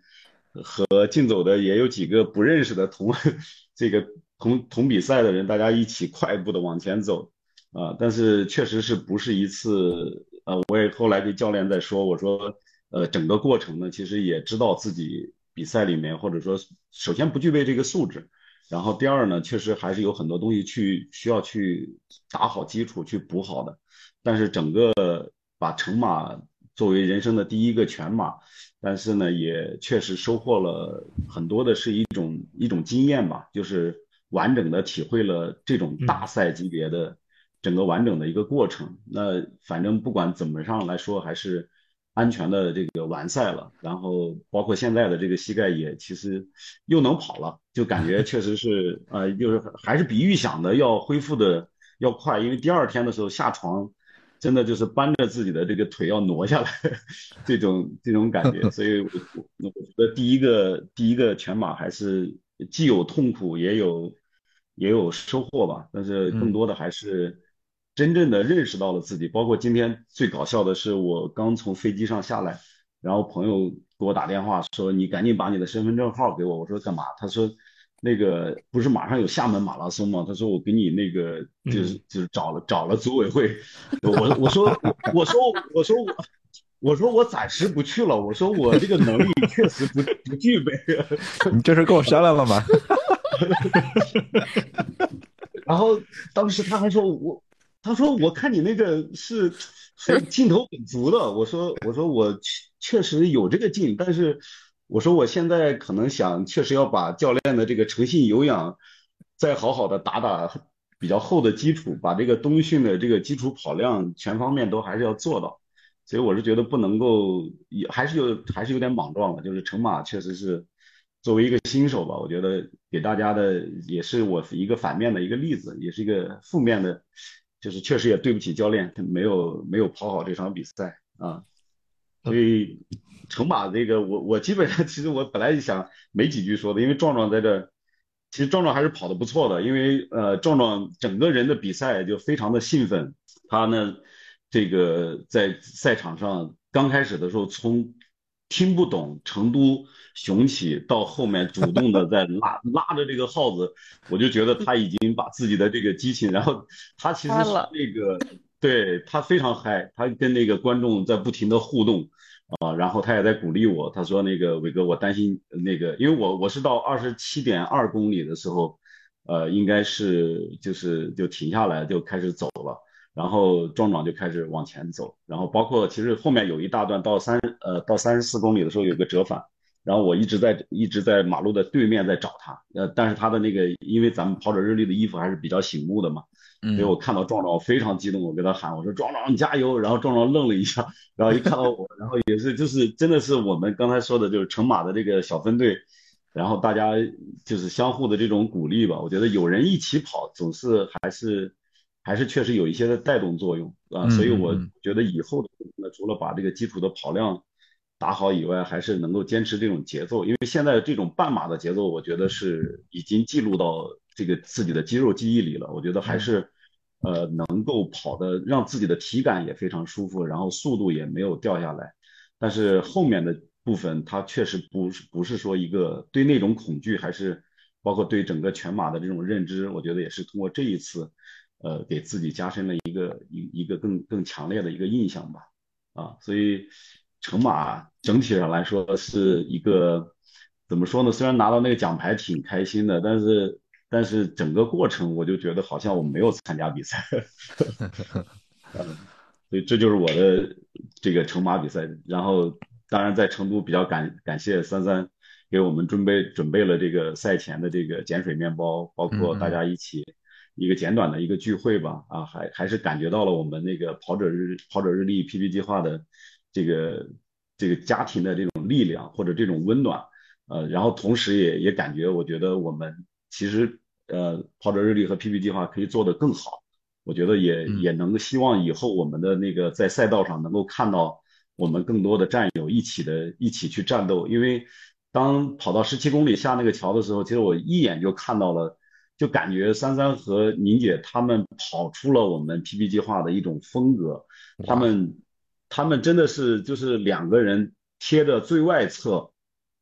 和竞走的也有几个不认识的同这个同同比赛的人，大家一起快步的往前走，啊，但是确实是不是一次，呃，我也后来跟教练在说，我说，呃，整个过程呢，其实也知道自己比赛里面或者说首先不具备这个素质，然后第二呢，确实还是有很多东西去需要去打好基础去补好的，但是整个把成马作为人生的第一个全马，但是呢，也确实收获了很多的是一种一种经验吧，就是完整的体会了这种大赛级别的。整个完整的一个过程，那反正不管怎么上来说，还是安全的这个完赛了。然后包括现在的这个膝盖也其实又能跑了，就感觉 确实是呃，就是还是比预想的要恢复的要快。因为第二天的时候下床，真的就是扳着自己的这个腿要挪下来，这种这种感觉。所以我我觉得第一个第一个全马还是既有痛苦也有也有收获吧，但是更多的还是。真正的认识到了自己，包括今天最搞笑的是，我刚从飞机上下来，然后朋友给我打电话说：“你赶紧把你的身份证号给我。”我说：“干嘛？”他说：“那个不是马上有厦门马拉松吗？”他说：“我给你那个就是就是找了找了组委会。”我我说我说我说我我说我暂时不去了。我说我这个能力确实不不具备。你这是跟我商量了吗？然后当时他还说我。他说：“我看你那个是是 劲头很足的。”我说：“我说我确实有这个劲，但是我说我现在可能想确实要把教练的这个诚信有氧再好好的打打比较厚的基础，把这个冬训的这个基础跑量全方面都还是要做到。所以我是觉得不能够也还是有还是有点莽撞了。就是成马确实是作为一个新手吧，我觉得给大家的也是我一个反面的一个例子，也是一个负面的。”就是确实也对不起教练，没有没有跑好这场比赛啊，所以成马这个我我基本上其实我本来想没几句说的，因为壮壮在这，其实壮壮还是跑的不错的，因为呃壮壮整个人的比赛就非常的兴奋，他呢这个在赛场上刚开始的时候从听不懂成都。雄起到后面主动的在拉拉着这个号子，我就觉得他已经把自己的这个激情，然后他其实是那个对他非常嗨，他跟那个观众在不停的互动啊，然后他也在鼓励我，他说那个伟哥，我担心那个，因为我我是到二十七点二公里的时候，呃，应该是就是就停下来就开始走了，然后壮壮就开始往前走，然后包括其实后面有一大段到三呃到三十四公里的时候有个折返。然后我一直在一直在马路的对面在找他，呃，但是他的那个，因为咱们跑者日历的衣服还是比较醒目的嘛，所以我看到壮壮，我非常激动，我跟他喊，我说壮壮加油，然后壮壮愣了一下，然后一看到我，然后也是就是真的是我们刚才说的就是成马的这个小分队，然后大家就是相互的这种鼓励吧，我觉得有人一起跑总是还是还是确实有一些的带动作用啊，所以我觉得以后的除了把这个基础的跑量。打好以外，还是能够坚持这种节奏，因为现在这种半马的节奏，我觉得是已经记录到这个自己的肌肉记忆里了。我觉得还是，呃，能够跑的让自己的体感也非常舒服，然后速度也没有掉下来。但是后面的部分，它确实不是不是说一个对那种恐惧，还是包括对整个全马的这种认知，我觉得也是通过这一次，呃，给自己加深了一个一一个更更强烈的一个印象吧。啊，所以。成马整体上来说是一个怎么说呢？虽然拿到那个奖牌挺开心的，但是但是整个过程我就觉得好像我没有参加比赛，嗯，所以这就是我的这个成马比赛。然后当然在成都比较感感谢三三给我们准备准备了这个赛前的这个碱水面包，包括大家一起一个简短的一个聚会吧。啊，还还是感觉到了我们那个跑者日跑者日历 PP 计划的。这个这个家庭的这种力量或者这种温暖，呃，然后同时也也感觉，我觉得我们其实呃跑者日历和 PP 计划可以做得更好，我觉得也也能希望以后我们的那个在赛道上能够看到我们更多的战友一起的一起去战斗，因为当跑到十七公里下那个桥的时候，其实我一眼就看到了，就感觉三三和宁姐他们跑出了我们 PP 计划的一种风格，他们。他们真的是就是两个人贴着最外侧，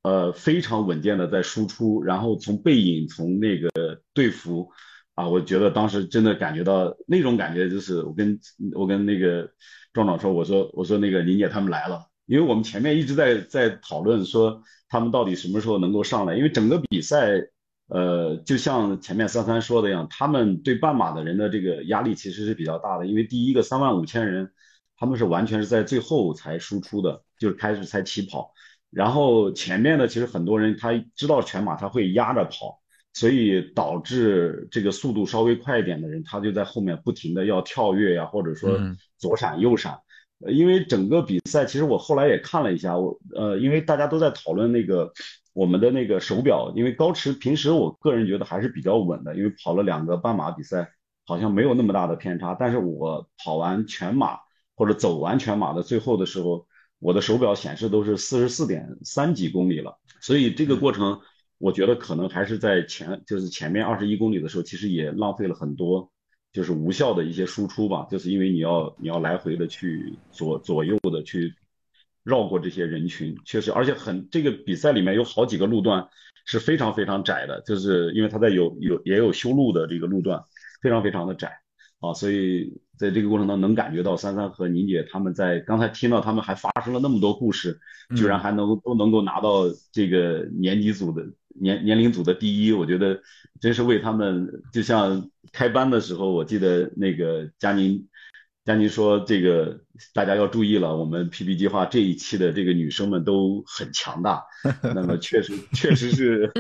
呃，非常稳健的在输出，然后从背影从那个队服啊，我觉得当时真的感觉到那种感觉，就是我跟我跟那个壮壮说，我说我说那个宁姐他们来了，因为我们前面一直在在讨论说他们到底什么时候能够上来，因为整个比赛，呃，就像前面三三说的一样，他们对半马的人的这个压力其实是比较大的，因为第一个三万五千人，他们是完全是在最后才输出的，就是开始才起跑，然后前面的其实很多人他知道全马他会压着跑。所以导致这个速度稍微快一点的人，他就在后面不停的要跳跃呀，或者说左闪右闪。呃，因为整个比赛，其实我后来也看了一下，我呃，因为大家都在讨论那个我们的那个手表，因为高驰平时我个人觉得还是比较稳的，因为跑了两个半马比赛，好像没有那么大的偏差。但是我跑完全马或者走完全马的最后的时候，我的手表显示都是四十四点三几公里了，所以这个过程。我觉得可能还是在前，就是前面二十一公里的时候，其实也浪费了很多，就是无效的一些输出吧。就是因为你要你要来回的去左左右的去绕过这些人群，确实，而且很这个比赛里面有好几个路段是非常非常窄的，就是因为它在有有也有修路的这个路段，非常非常的窄啊，所以在这个过程当中能感觉到三三和宁姐他们在刚才听到他们还发生了那么多故事，居然还能都能够拿到这个年级组的。年年龄组的第一，我觉得真是为他们。就像开班的时候，我记得那个佳宁，佳宁说这个大家要注意了，我们 PP 计划这一期的这个女生们都很强大。那么确实确实是，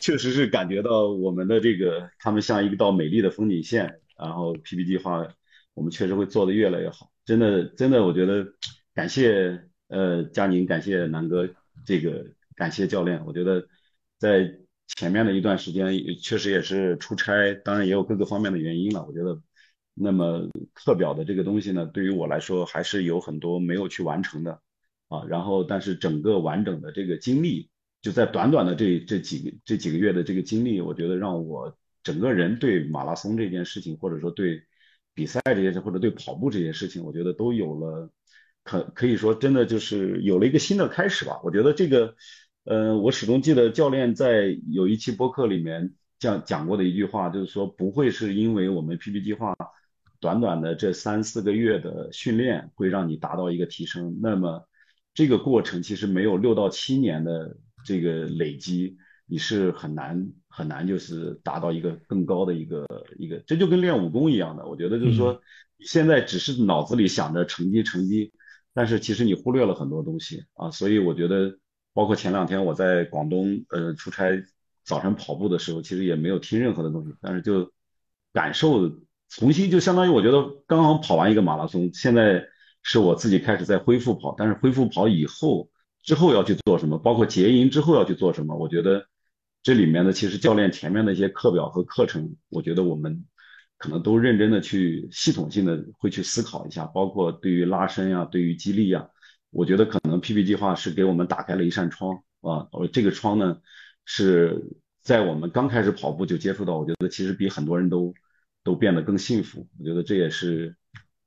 确实是感觉到我们的这个她们像一道美丽的风景线。然后 PP 计划我们确实会做得越来越好。真的真的，我觉得感谢呃佳宁，感谢南哥，这个感谢教练，我觉得。在前面的一段时间，确实也是出差，当然也有各个方面的原因了。我觉得，那么课表的这个东西呢，对于我来说还是有很多没有去完成的啊。然后，但是整个完整的这个经历，就在短短的这这几这几个月的这个经历，我觉得让我整个人对马拉松这件事情，或者说对比赛这件事，或者对跑步这件事情，我觉得都有了可可以说真的就是有了一个新的开始吧。我觉得这个。呃，我始终记得教练在有一期播客里面讲讲过的一句话，就是说不会是因为我们 PP 计划短短的这三四个月的训练会让你达到一个提升，那么这个过程其实没有六到七年的这个累积，你是很难很难就是达到一个更高的一个一个，这就跟练武功一样的，我觉得就是说现在只是脑子里想着成绩成绩，但是其实你忽略了很多东西啊，所以我觉得。包括前两天我在广东呃出差，早晨跑步的时候，其实也没有听任何的东西，但是就感受重新就相当于我觉得刚刚跑完一个马拉松，现在是我自己开始在恢复跑，但是恢复跑以后之后要去做什么，包括结营之后要去做什么，我觉得这里面的其实教练前面的一些课表和课程，我觉得我们可能都认真的去系统性的会去思考一下，包括对于拉伸呀，对于激励呀。我觉得可能 PP 计划是给我们打开了一扇窗啊，而这个窗呢，是在我们刚开始跑步就接触到，我觉得其实比很多人都都变得更幸福。我觉得这也是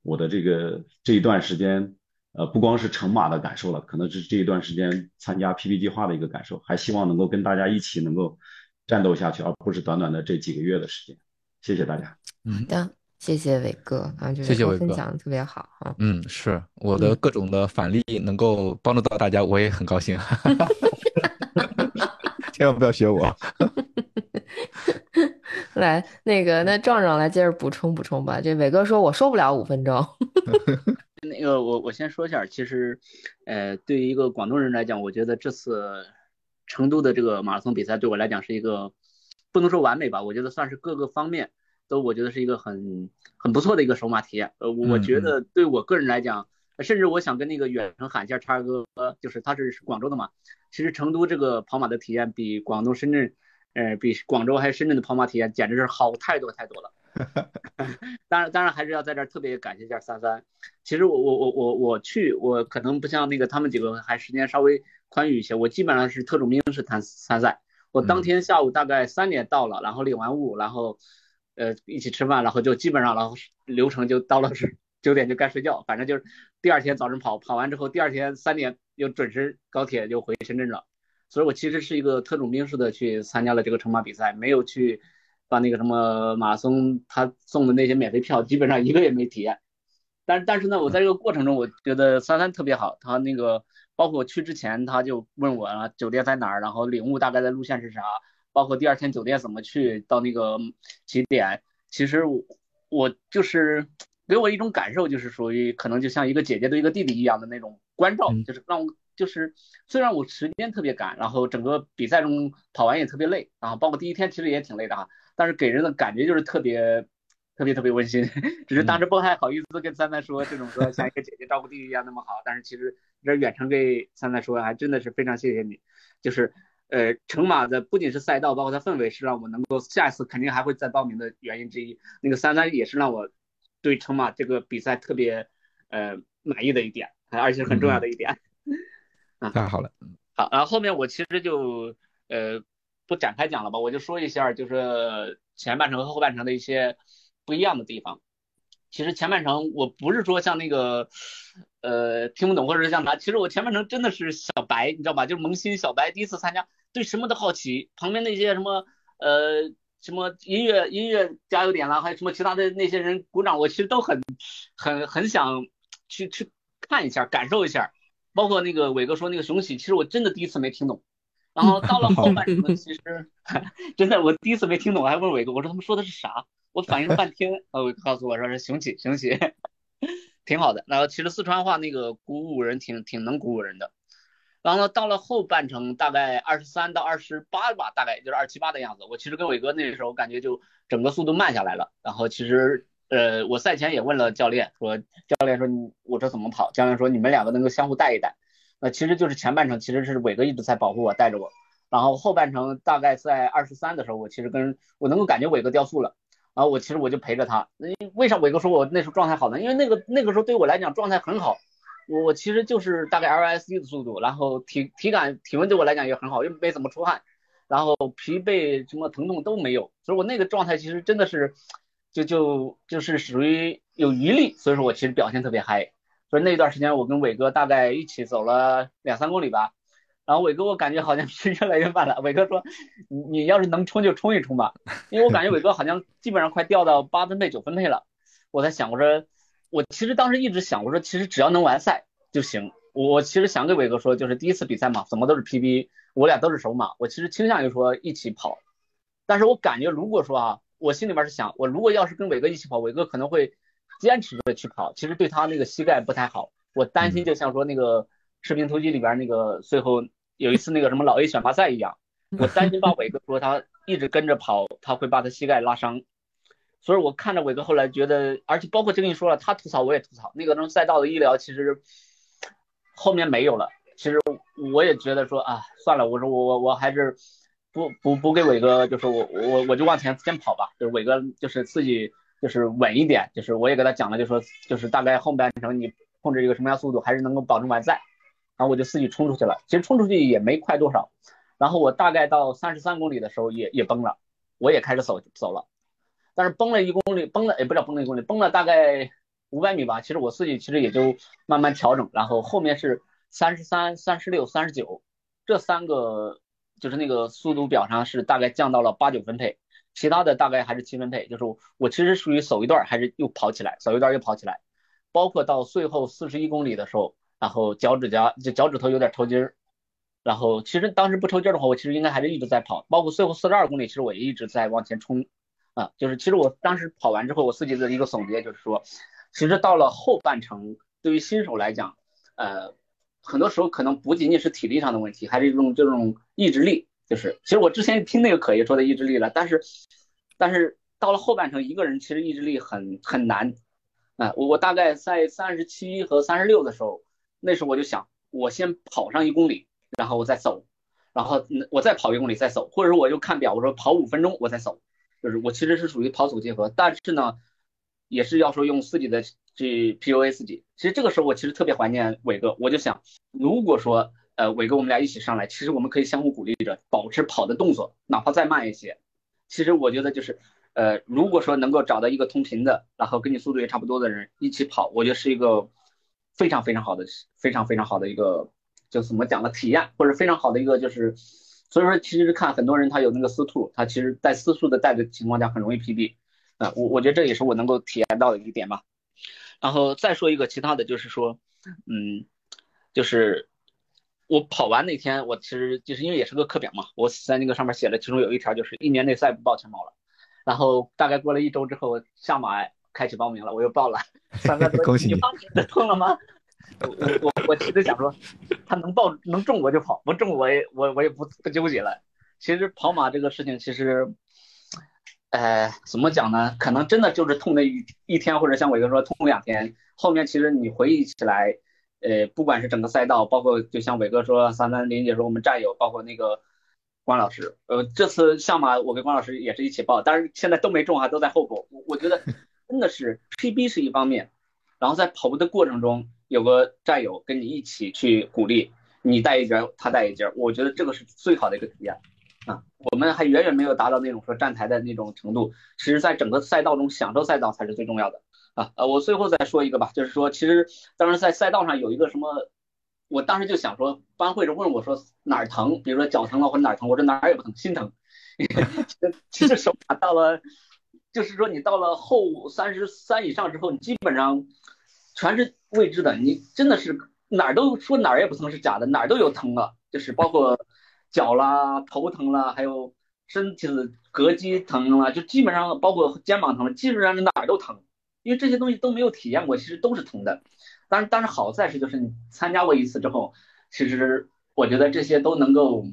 我的这个这一段时间，呃，不光是乘马的感受了，可能是这一段时间参加 PP 计划的一个感受，还希望能够跟大家一起能够战斗下去，而不是短短的这几个月的时间。谢谢大家。好的。谢谢伟哥啊，谢谢伟哥分享的特别好啊。嗯，是我的各种的返利能够帮助到大家，我也很高兴。千万不要学我。来，那个，那壮壮来接着补充补充吧。这伟哥说，我说不了五分钟。那个，我我先说一下，其实，呃，对于一个广东人来讲，我觉得这次成都的这个马拉松比赛对我来讲是一个不能说完美吧，我觉得算是各个方面。都我觉得是一个很很不错的一个首马体验，呃，我觉得对我个人来讲，甚至我想跟那个远程喊一下叉哥，就是他是广州的嘛，其实成都这个跑马的体验比广东、深圳，呃，比广州还有深圳的跑马体验简直是好太多太多了。当然，当然还是要在这儿特别感谢一下三三。其实我我我我我去，我可能不像那个他们几个还时间稍微宽裕一些，我基本上是特种兵式参参赛，我当天下午大概三点到了，然后领完物，然后。呃，一起吃饭，然后就基本上，然后流程就到了是 九点就该睡觉，反正就是第二天早晨跑，跑完之后第二天三点又准时高铁就回深圳了。所以我其实是一个特种兵似的去参加了这个乘马比赛，没有去把那个什么马拉松他送的那些免费票，基本上一个也没体验。但但是呢，我在这个过程中，我觉得三三特别好，他那个包括我去之前，他就问我啊酒店在哪儿，然后领悟大概的路线是啥，包括第二天酒店怎么去到那个起点。其实我我就是给我一种感受，就是属于可能就像一个姐姐对一个弟弟一样的那种关照，就是让我就是虽然我时间特别赶，然后整个比赛中跑完也特别累，然后包括第一天其实也挺累的哈，但是给人的感觉就是特别特别特别温馨。只是当时不太好意思跟三三说这种说像一个姐姐照顾弟弟一样那么好，但是其实这远程给三三说，还真的是非常谢谢你。就是呃，成马的不仅是赛道，包括它氛围是让我能够下一次肯定还会再报名的原因之一。那个三三也是让我对成马这个比赛特别呃满意的一点，而且很重要的一点。太好了，好，然后后面我其实就呃不展开讲了吧，我就说一下就是前半程和后半程的一些不一样的地方。其实前半程我不是说像那个呃听不懂或者是像啥，其实我前半程真的是小白，你知道吧？就是萌新小白，第一次参加，对什么都好奇，旁边那些什么呃什么音乐音乐加油点啦，还有什么其他的那些人鼓掌，我其实都很很很想去去看一下，感受一下。包括那个伟哥说那个雄起，其实我真的第一次没听懂。然后到了后半程，其实 真的我第一次没听懂，我还问伟哥，我说他们说的是啥？我反应了半天，呃，伟哥告诉我说是雄起，雄起，挺好的。然后其实四川话那个鼓舞人，挺挺能鼓舞人的。然后呢，到了后半程，大概二十三到二十八吧，大概就是二七八的样子。我其实跟伟哥那时候感觉就整个速度慢下来了。然后其实。呃，我赛前也问了教练，说教练说你我说怎么跑？教练说你们两个能够相互带一带。那其实就是前半程其实是伟哥一直在保护我，带着我。然后后半程大概在二十三的时候，我其实跟我能够感觉伟哥掉速了。然后我其实我就陪着他。为啥伟哥说我那时候状态好呢？因为那个那个时候对我来讲状态很好。我我其实就是大概 LSD 的速度，然后体体感体温对我来讲也很好，又没怎么出汗，然后疲惫什么疼痛都没有，所以我那个状态其实真的是。就就就是属于有余力，所以说我其实表现特别嗨。所以那段时间我跟伟哥大概一起走了两三公里吧，然后伟哥我感觉好像 是越来越慢了。伟哥说，你你要是能冲就冲一冲吧，因为我感觉伟哥好像基本上快掉到八分配九分配了。我在想，我说我其实当时一直想，我说其实只要能完赛就行。我其实想给伟哥说，就是第一次比赛嘛，怎么都是 PB，我俩都是首马，我其实倾向于说一起跑。但是我感觉如果说啊。我心里边是想，我如果要是跟伟哥一起跑，伟哥可能会坚持着去跑，其实对他那个膝盖不太好。我担心，就像说那个《士兵突击》里边那个最后有一次那个什么老 A 选拔赛一样，我担心把伟哥说他一直跟着跑，他会把他膝盖拉伤。所以我看着伟哥后来觉得，而且包括就跟你说了，他吐槽我也吐槽，那个什么赛道的医疗其实后面没有了。其实我也觉得说啊，算了，我说我我我还是。不不不给伟哥，就是我我我就往前先跑吧，就是伟哥就是自己就是稳一点，就是我也给他讲了，就说就是大概后半程你控制一个什么样速度，还是能够保证完赛，然后我就自己冲出去了，其实冲出去也没快多少，然后我大概到三十三公里的时候也也崩了，我也开始走走了，但是崩了一公里，崩了也不知道崩了一公里，崩了大概五百米吧，其实我自己其实也就慢慢调整，然后后面是三十三、三十六、三十九这三个。就是那个速度表上是大概降到了八九分配，其他的大概还是七分配。就是我其实属于走一段还是又跑起来，走一段又跑起来。包括到最后四十一公里的时候，然后脚趾甲就脚趾头有点抽筋儿，然后其实当时不抽筋儿的话，我其实应该还是一直在跑。包括最后四十二公里，其实我也一直在往前冲啊。就是其实我当时跑完之后，我自己的一个总结就是说，其实到了后半程，对于新手来讲，呃。很多时候可能不仅仅是体力上的问题，还是一种这种意志力。就是，其实我之前听那个可爷说的意志力了，但是，但是到了后半程，一个人其实意志力很很难。啊，我我大概在三十七和三十六的时候，那时候我就想，我先跑上一公里，然后我再走，然后我再跑一公里再走，或者说我就看表，我说跑五分钟我再走，就是我其实是属于跑走结合，但是呢，也是要说用自己的。去 PUA 自己，其实这个时候我其实特别怀念伟哥，我就想，如果说呃伟哥我们俩一起上来，其实我们可以相互鼓励着，保持跑的动作，哪怕再慢一些。其实我觉得就是呃如果说能够找到一个同频的，然后跟你速度也差不多的人一起跑，我觉得是一个非常非常好的、非常非常好的一个就怎么讲的体验，或者非常好的一个就是所以说，其实是看很多人他有那个私兔，他其实在私兔的带的情况下很容易 PB。啊，我我觉得这也是我能够体验到的一点吧。然后再说一个其他的就是说，嗯，就是我跑完那天，我其实就是因为也是个课表嘛，我在那个上面写了，其中有一条就是一年内再不报全毛了。然后大概过了一周之后，下马开始报名了，我又报了。三哥 恭喜你报名的通了吗？我我我我其实想说，他能报能中我就跑，不中我也我我也不不纠结了。其实跑马这个事情，其实，呃，怎么讲呢？可能真的就是痛那一一天，或者像伟哥说痛两天，后面其实你回忆起来，呃，不管是整个赛道，包括就像伟哥说，三三林姐说我们战友，包括那个关老师，呃，这次上马我跟关老师也是一起报，但是现在都没中啊，都在后补。我我觉得真的是 PB 是一方面，然后在跑步的过程中有个战友跟你一起去鼓励，你带一节儿，他带一节儿，我觉得这个是最好的一个体验。我们还远远没有达到那种说站台的那种程度，其实在整个赛道中享受赛道才是最重要的啊。呃，我最后再说一个吧，就是说，其实当时在赛道上有一个什么，我当时就想说，班会着问我说哪儿疼，比如说脚疼了或者哪儿疼，我说哪儿也不疼，心疼。其实手马到了，就是说你到了后三十三以上之后，你基本上全是未知的，你真的是哪儿都说哪儿也不疼是假的，哪儿都有疼了，就是包括。脚啦，头疼啦，还有身体的膈肌疼了，就基本上包括肩膀疼了，基本上哪儿都疼，因为这些东西都没有体验过，其实都是疼的。但是但是好在是就是你参加过一次之后，其实我觉得这些都能够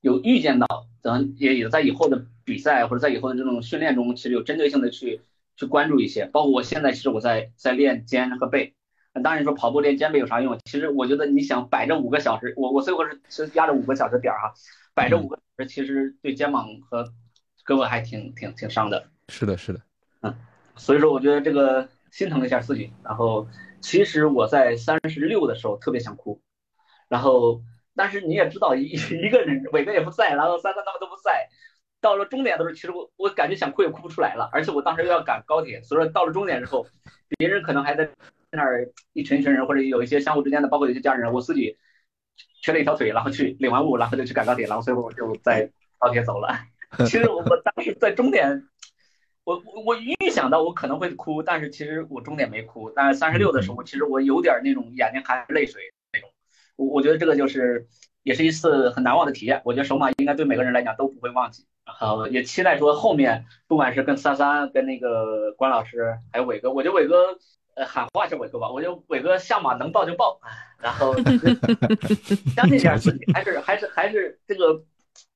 有预见到，等也也在以后的比赛或者在以后的这种训练中，其实有针对性的去去关注一些。包括我现在其实我在在练肩和背。当然说跑步练肩背有啥用？其实我觉得你想摆着五个小时，我我最后是是压着五个小时点儿哈，摆着五个小时，其实对肩膀和胳膊还挺挺挺伤的。是的，是的，嗯，所以说我觉得这个心疼了一下自己。然后其实我在三十六的时候特别想哭，然后但是你也知道一 一个人伟哥也不在，然后三三他们都不在，到了终点的时候，其实我我感觉想哭也哭不出来了，而且我当时又要赶高铁，所以说到了终点之后，别人可能还在。那儿一群一群人，或者有一些相互之间的，包括有些家人，我自己瘸了一条腿，然后去领完物，然后就去赶高铁，然后最后就在高铁走了。其实我我当时在终点，我我我预想到我可能会哭，但是其实我终点没哭。但是三十六的时候，其实我有点那种眼睛含泪水那种。我我觉得这个就是也是一次很难忘的体验。我觉得首马应该对每个人来讲都不会忘记。然后也期待说后面不管是跟三三、跟那个关老师，还有伟哥，我觉得伟哥。呃，喊话是伟哥吧，我就伟哥下马能抱就抱，然后 相信点自己，还是还是还是这个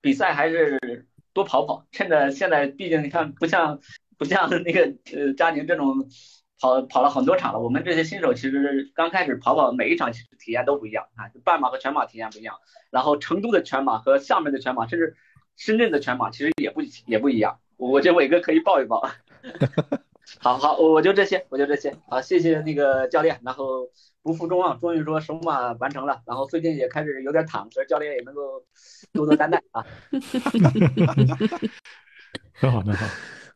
比赛还是多跑跑，趁着现在毕竟你看不像不像那个呃佳宁这种跑跑了很多场了，我们这些新手其实刚开始跑跑每一场其实体验都不一样啊，半马和全马体验不一样，然后成都的全马和厦门的全马，甚至深圳的全马其实也不也不一样，我觉得伟哥可以报一报。好好，我就这些，我就这些。好，谢谢那个教练，然后不负众望，终于说首马完成了，然后最近也开始有点躺，所以教练也能够多多担待啊。很好，很好，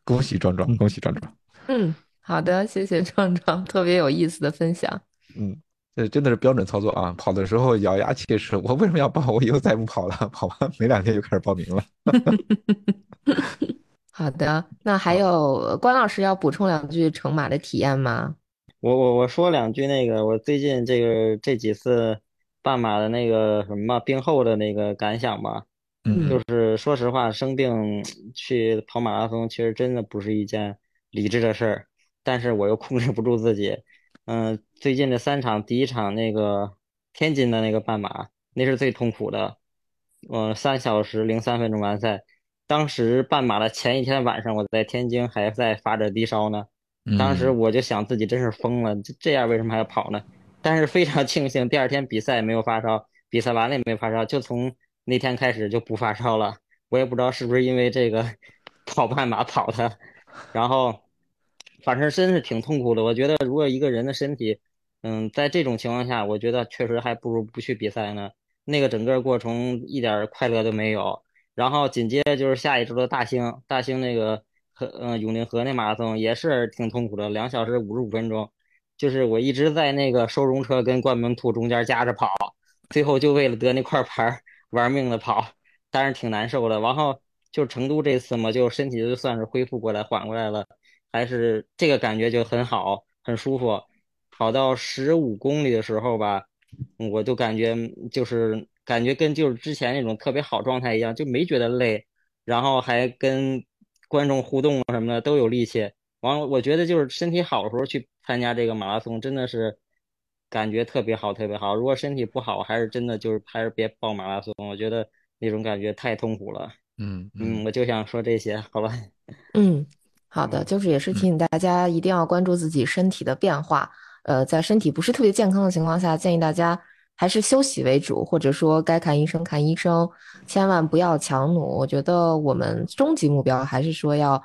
恭喜壮壮，恭喜壮壮。嗯，好的，谢谢壮壮，特别有意思的分享。嗯，这真的是标准操作啊！跑的时候咬牙切齿，我为什么要报？我以后再不跑了，跑完没两天就开始报名了。好的，那还有关老师要补充两句乘马的体验吗？我我我说两句那个，我最近这个这几次半马的那个什么病后的那个感想吧。嗯，就是说实话，生病去跑马拉松，其实真的不是一件理智的事儿。但是我又控制不住自己。嗯，最近这三场，第一场那个天津的那个半马，那是最痛苦的。嗯，三小时零三分钟完赛。当时半马的前一天晚上，我在天津还在发着低烧呢。当时我就想自己真是疯了，这这样为什么还要跑呢？但是非常庆幸，第二天比赛没有发烧，比赛完了也没发烧，就从那天开始就不发烧了。我也不知道是不是因为这个 跑半马跑的，然后反正真是挺痛苦的。我觉得如果一个人的身体，嗯，在这种情况下，我觉得确实还不如不去比赛呢。那个整个过程一点快乐都没有。然后紧接着就是下一周的大兴，大兴那个和嗯永定河那马拉松也是挺痛苦的，两小时五十五分钟，就是我一直在那个收容车跟冠名兔中间夹着跑，最后就为了得那块牌玩命的跑。但是挺难受的。然后就成都这次嘛，就身体就算是恢复过来，缓过来了，还是这个感觉就很好，很舒服。跑到十五公里的时候吧，我就感觉就是感觉跟就是之前那种特别好状态一样，就没觉得累，然后还跟观众互动什么的都有力气。完了，我觉得就是身体好的时候去参加这个马拉松，真的是感觉特别好，特别好。如果身体不好，还是真的就是还是别报马拉松，我觉得那种感觉太痛苦了。嗯嗯，我就想说这些，好吧。嗯，好的，就是也是提醒大家一定要关注自己身体的变化。呃，在身体不是特别健康的情况下，建议大家还是休息为主，或者说该看医生看医生，千万不要强弩。我觉得我们终极目标还是说要。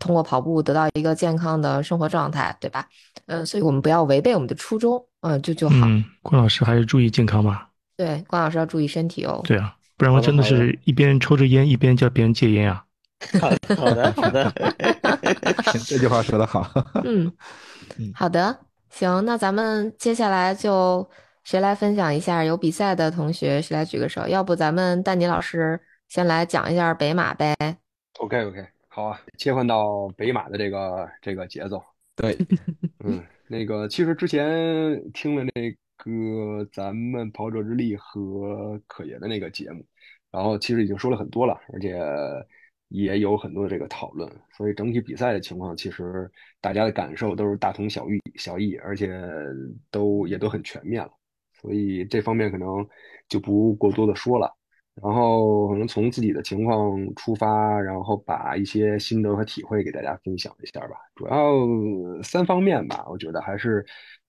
通过跑步得到一个健康的生活状态，对吧？嗯，所以我们不要违背我们的初衷，嗯，就就好。嗯，关老师还是注意健康吧。对，关老师要注意身体哦。对啊，不然我真的是一边抽着烟一边叫别人戒烟啊。好的，好的 这句话说的好。嗯，好的，行，那咱们接下来就谁来分享一下有比赛的同学，谁来举个手？要不咱们丹尼老师先来讲一下北马呗？OK，OK。好啊，切换到北马的这个这个节奏。对，嗯，那个其实之前听了那个咱们跑者之力和可爷的那个节目，然后其实已经说了很多了，而且也有很多的这个讨论，所以整体比赛的情况其实大家的感受都是大同小异，小异，而且都也都很全面了，所以这方面可能就不过多的说了。然后可能从自己的情况出发，然后把一些心得和体会给大家分享一下吧。主要三方面吧，我觉得还是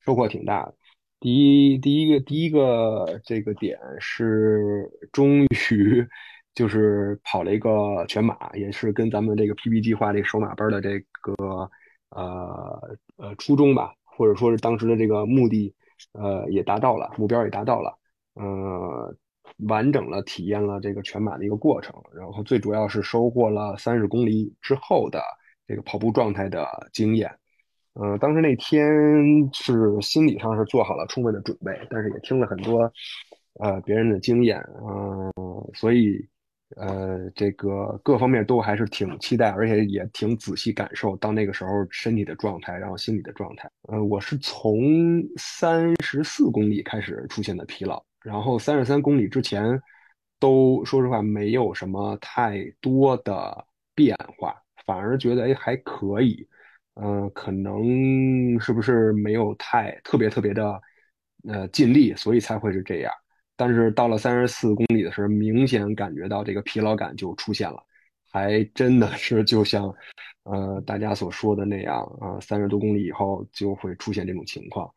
收获挺大的。第一，第一个，第一个这个点是终于就是跑了一个全马，也是跟咱们这个 PB 计划这个首马班的这个呃呃初衷吧，或者说是当时的这个目的，呃也达到了，目标也达到了，呃。完整了体验了这个全马的一个过程，然后最主要是收获了三十公里之后的这个跑步状态的经验。嗯，当时那天是心理上是做好了充分的准备，但是也听了很多呃别人的经验，嗯，所以呃这个各方面都还是挺期待，而且也挺仔细感受到那个时候身体的状态，然后心理的状态。呃，我是从三十四公里开始出现的疲劳。然后三十三公里之前，都说实话没有什么太多的变化，反而觉得哎还可以，嗯，可能是不是没有太特别特别的呃尽力，所以才会是这样。但是到了三十四公里的时候，明显感觉到这个疲劳感就出现了，还真的是就像呃大家所说的那样啊，三十多公里以后就会出现这种情况。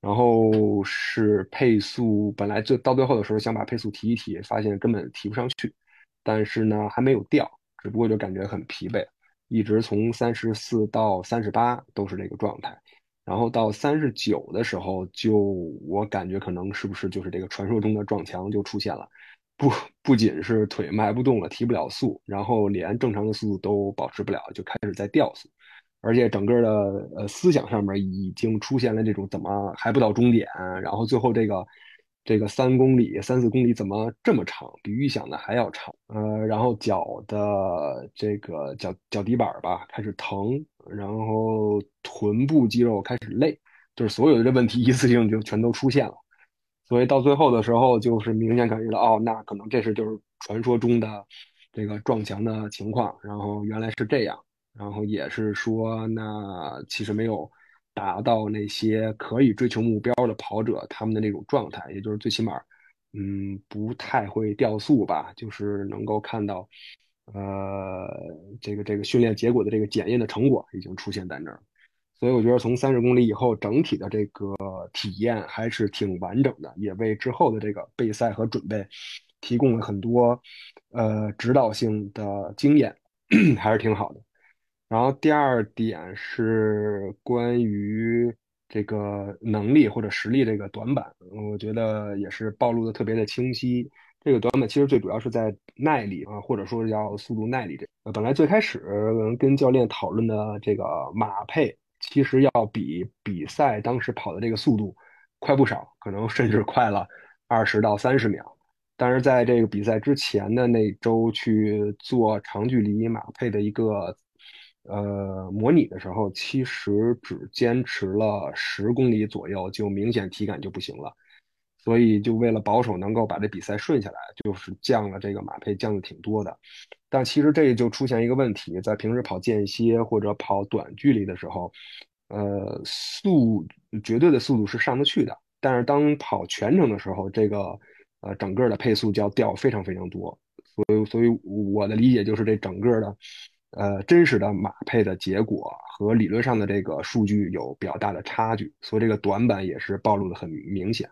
然后是配速，本来就到最后的时候想把配速提一提，发现根本提不上去，但是呢还没有掉，只不过就感觉很疲惫，一直从三十四到三十八都是这个状态，然后到三十九的时候，就我感觉可能是不是就是这个传说中的撞墙就出现了，不不仅是腿迈不动了，提不了速，然后连正常的速度都保持不了，就开始在掉速。而且整个的呃思想上面已经出现了这种怎么还不到终点，然后最后这个这个三公里三四公里怎么这么长，比预想的还要长，呃，然后脚的这个脚脚底板吧开始疼，然后臀部肌肉开始累，就是所有的这问题一次性就全都出现了，所以到最后的时候就是明显感觉到哦，那可能这是就是传说中的这个撞墙的情况，然后原来是这样。然后也是说，那其实没有达到那些可以追求目标的跑者他们的那种状态，也就是最起码，嗯，不太会掉速吧，就是能够看到，呃，这个这个训练结果的这个检验的成果已经出现在那儿，所以我觉得从三十公里以后，整体的这个体验还是挺完整的，也为之后的这个备赛和准备提供了很多呃指导性的经验，还是挺好的。然后第二点是关于这个能力或者实力这个短板，我觉得也是暴露的特别的清晰。这个短板其实最主要是在耐力啊，或者说叫速度耐力这。呃，本来最开始跟教练讨论的这个马配，其实要比比赛当时跑的这个速度快不少，可能甚至快了二十到三十秒。但是在这个比赛之前的那周去做长距离马配的一个呃模拟的时候，其实只坚持了十公里左右，就明显体感就不行了。所以就为了保守能够把这比赛顺下来，就是降了这个马配，降的挺多的。但其实这就出现一个问题，在平时跑间歇或者跑短距离的时候，呃，速绝对的速度是上得去的。但是当跑全程的时候，这个呃整个的配速就要掉非常非常多。所以，所以我的理解就是这整个的呃真实的马配的结果和理论上的这个数据有比较大的差距，所以这个短板也是暴露的很明显。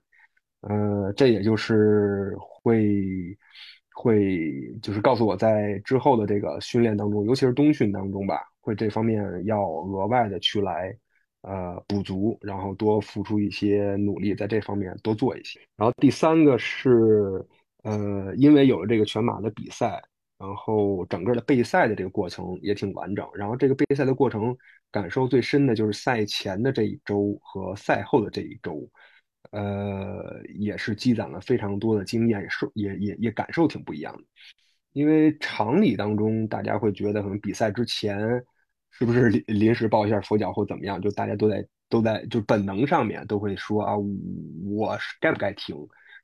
呃，这也就是会会就是告诉我在之后的这个训练当中，尤其是冬训当中吧，会这方面要额外的去来呃补足，然后多付出一些努力，在这方面多做一些。然后第三个是呃，因为有了这个全马的比赛，然后整个的备赛的这个过程也挺完整。然后这个备赛的过程感受最深的就是赛前的这一周和赛后的这一周。呃，也是积攒了非常多的经验，受也也也感受挺不一样的。因为常理当中，大家会觉得可能比赛之前是不是临临时抱一下佛脚或怎么样，就大家都在都在就本能上面都会说啊，我该不该停？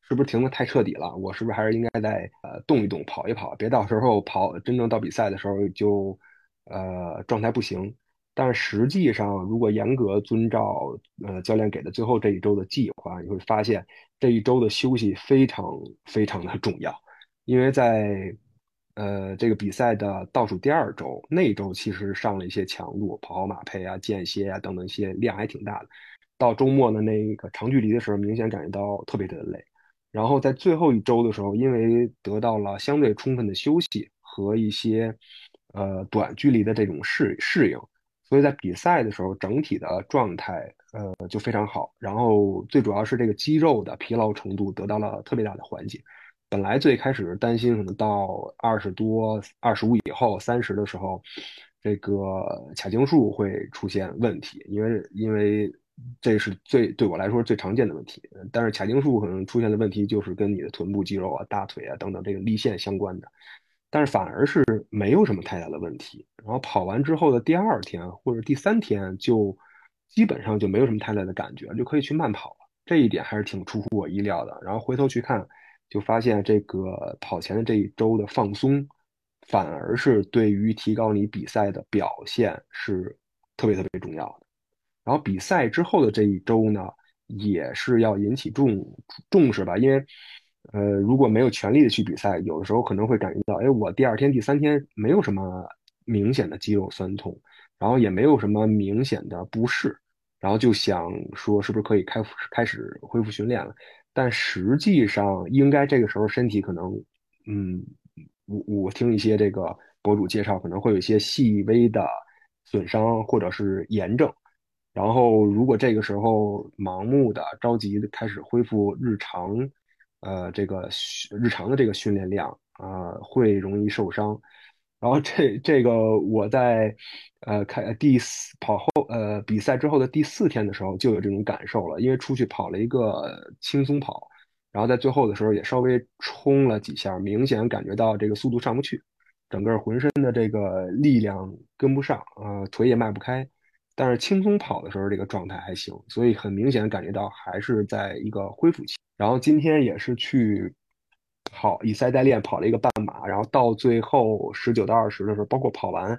是不是停的太彻底了？我是不是还是应该再呃动一动，跑一跑，别到时候跑真正到比赛的时候就呃状态不行。但实际上，如果严格遵照呃教练给的最后这一周的计划，你会发现这一周的休息非常非常的重要，因为在呃这个比赛的倒数第二周，那周其实上了一些强度，跑马配啊、间歇啊等等一些量还挺大的。到周末的那个长距离的时候，明显感觉到特别特别累。然后在最后一周的时候，因为得到了相对充分的休息和一些呃短距离的这种适适应。所以在比赛的时候，整体的状态呃就非常好，然后最主要是这个肌肉的疲劳程度得到了特别大的缓解。本来最开始担心可能到二十多、二十五以后、三十的时候，这个髂胫束会出现问题，因为因为这是最对我来说最常见的问题。但是髂胫束可能出现的问题就是跟你的臀部肌肉啊、大腿啊等等这个立线相关的。但是反而是没有什么太大的问题，然后跑完之后的第二天或者第三天就基本上就没有什么太大的感觉，就可以去慢跑了。这一点还是挺出乎我意料的。然后回头去看，就发现这个跑前的这一周的放松，反而是对于提高你比赛的表现是特别特别重要的。然后比赛之后的这一周呢，也是要引起重重视吧，因为。呃，如果没有全力的去比赛，有的时候可能会感觉到，哎，我第二天、第三天没有什么明显的肌肉酸痛，然后也没有什么明显的不适，然后就想说是不是可以开开始恢复训练了？但实际上，应该这个时候身体可能，嗯，我我听一些这个博主介绍，可能会有一些细微的损伤或者是炎症，然后如果这个时候盲目的着急的开始恢复日常。呃，这个日常的这个训练量啊，会容易受伤。然后这这个我在呃开第四跑后呃比赛之后的第四天的时候就有这种感受了，因为出去跑了一个轻松跑，然后在最后的时候也稍微冲了几下，明显感觉到这个速度上不去，整个浑身的这个力量跟不上啊，腿也迈不开。但是轻松跑的时候这个状态还行，所以很明显感觉到还是在一个恢复期。然后今天也是去跑以赛代练，跑了一个半马，然后到最后十九到二十的时候，包括跑完，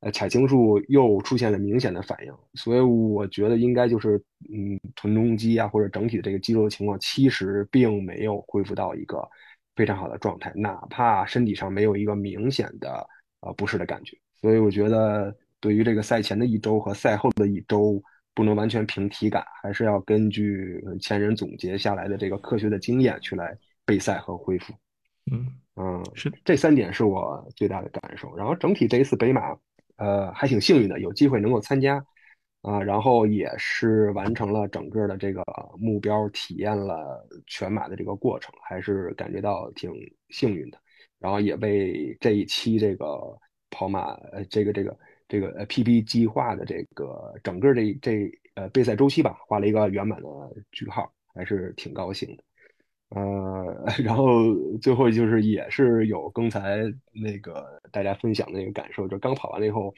呃，髂胫束又出现了明显的反应，所以我觉得应该就是，嗯，臀中肌啊或者整体的这个肌肉的情况，其实并没有恢复到一个非常好的状态，哪怕身体上没有一个明显的呃不适的感觉，所以我觉得对于这个赛前的一周和赛后的一周。不能完全凭体感，还是要根据前人总结下来的这个科学的经验去来备赛和恢复。嗯嗯，是这三点是我最大的感受。然后整体这一次北马，呃，还挺幸运的，有机会能够参加啊，然后也是完成了整个的这个目标，体验了全马的这个过程，还是感觉到挺幸运的。然后也为这一期这个跑马，呃，这个这个。这个呃 PB 计划的这个整个这这呃备赛周期吧，画了一个圆满的句号，还是挺高兴的。呃，然后最后就是也是有刚才那个大家分享的那个感受，就刚跑完了以后，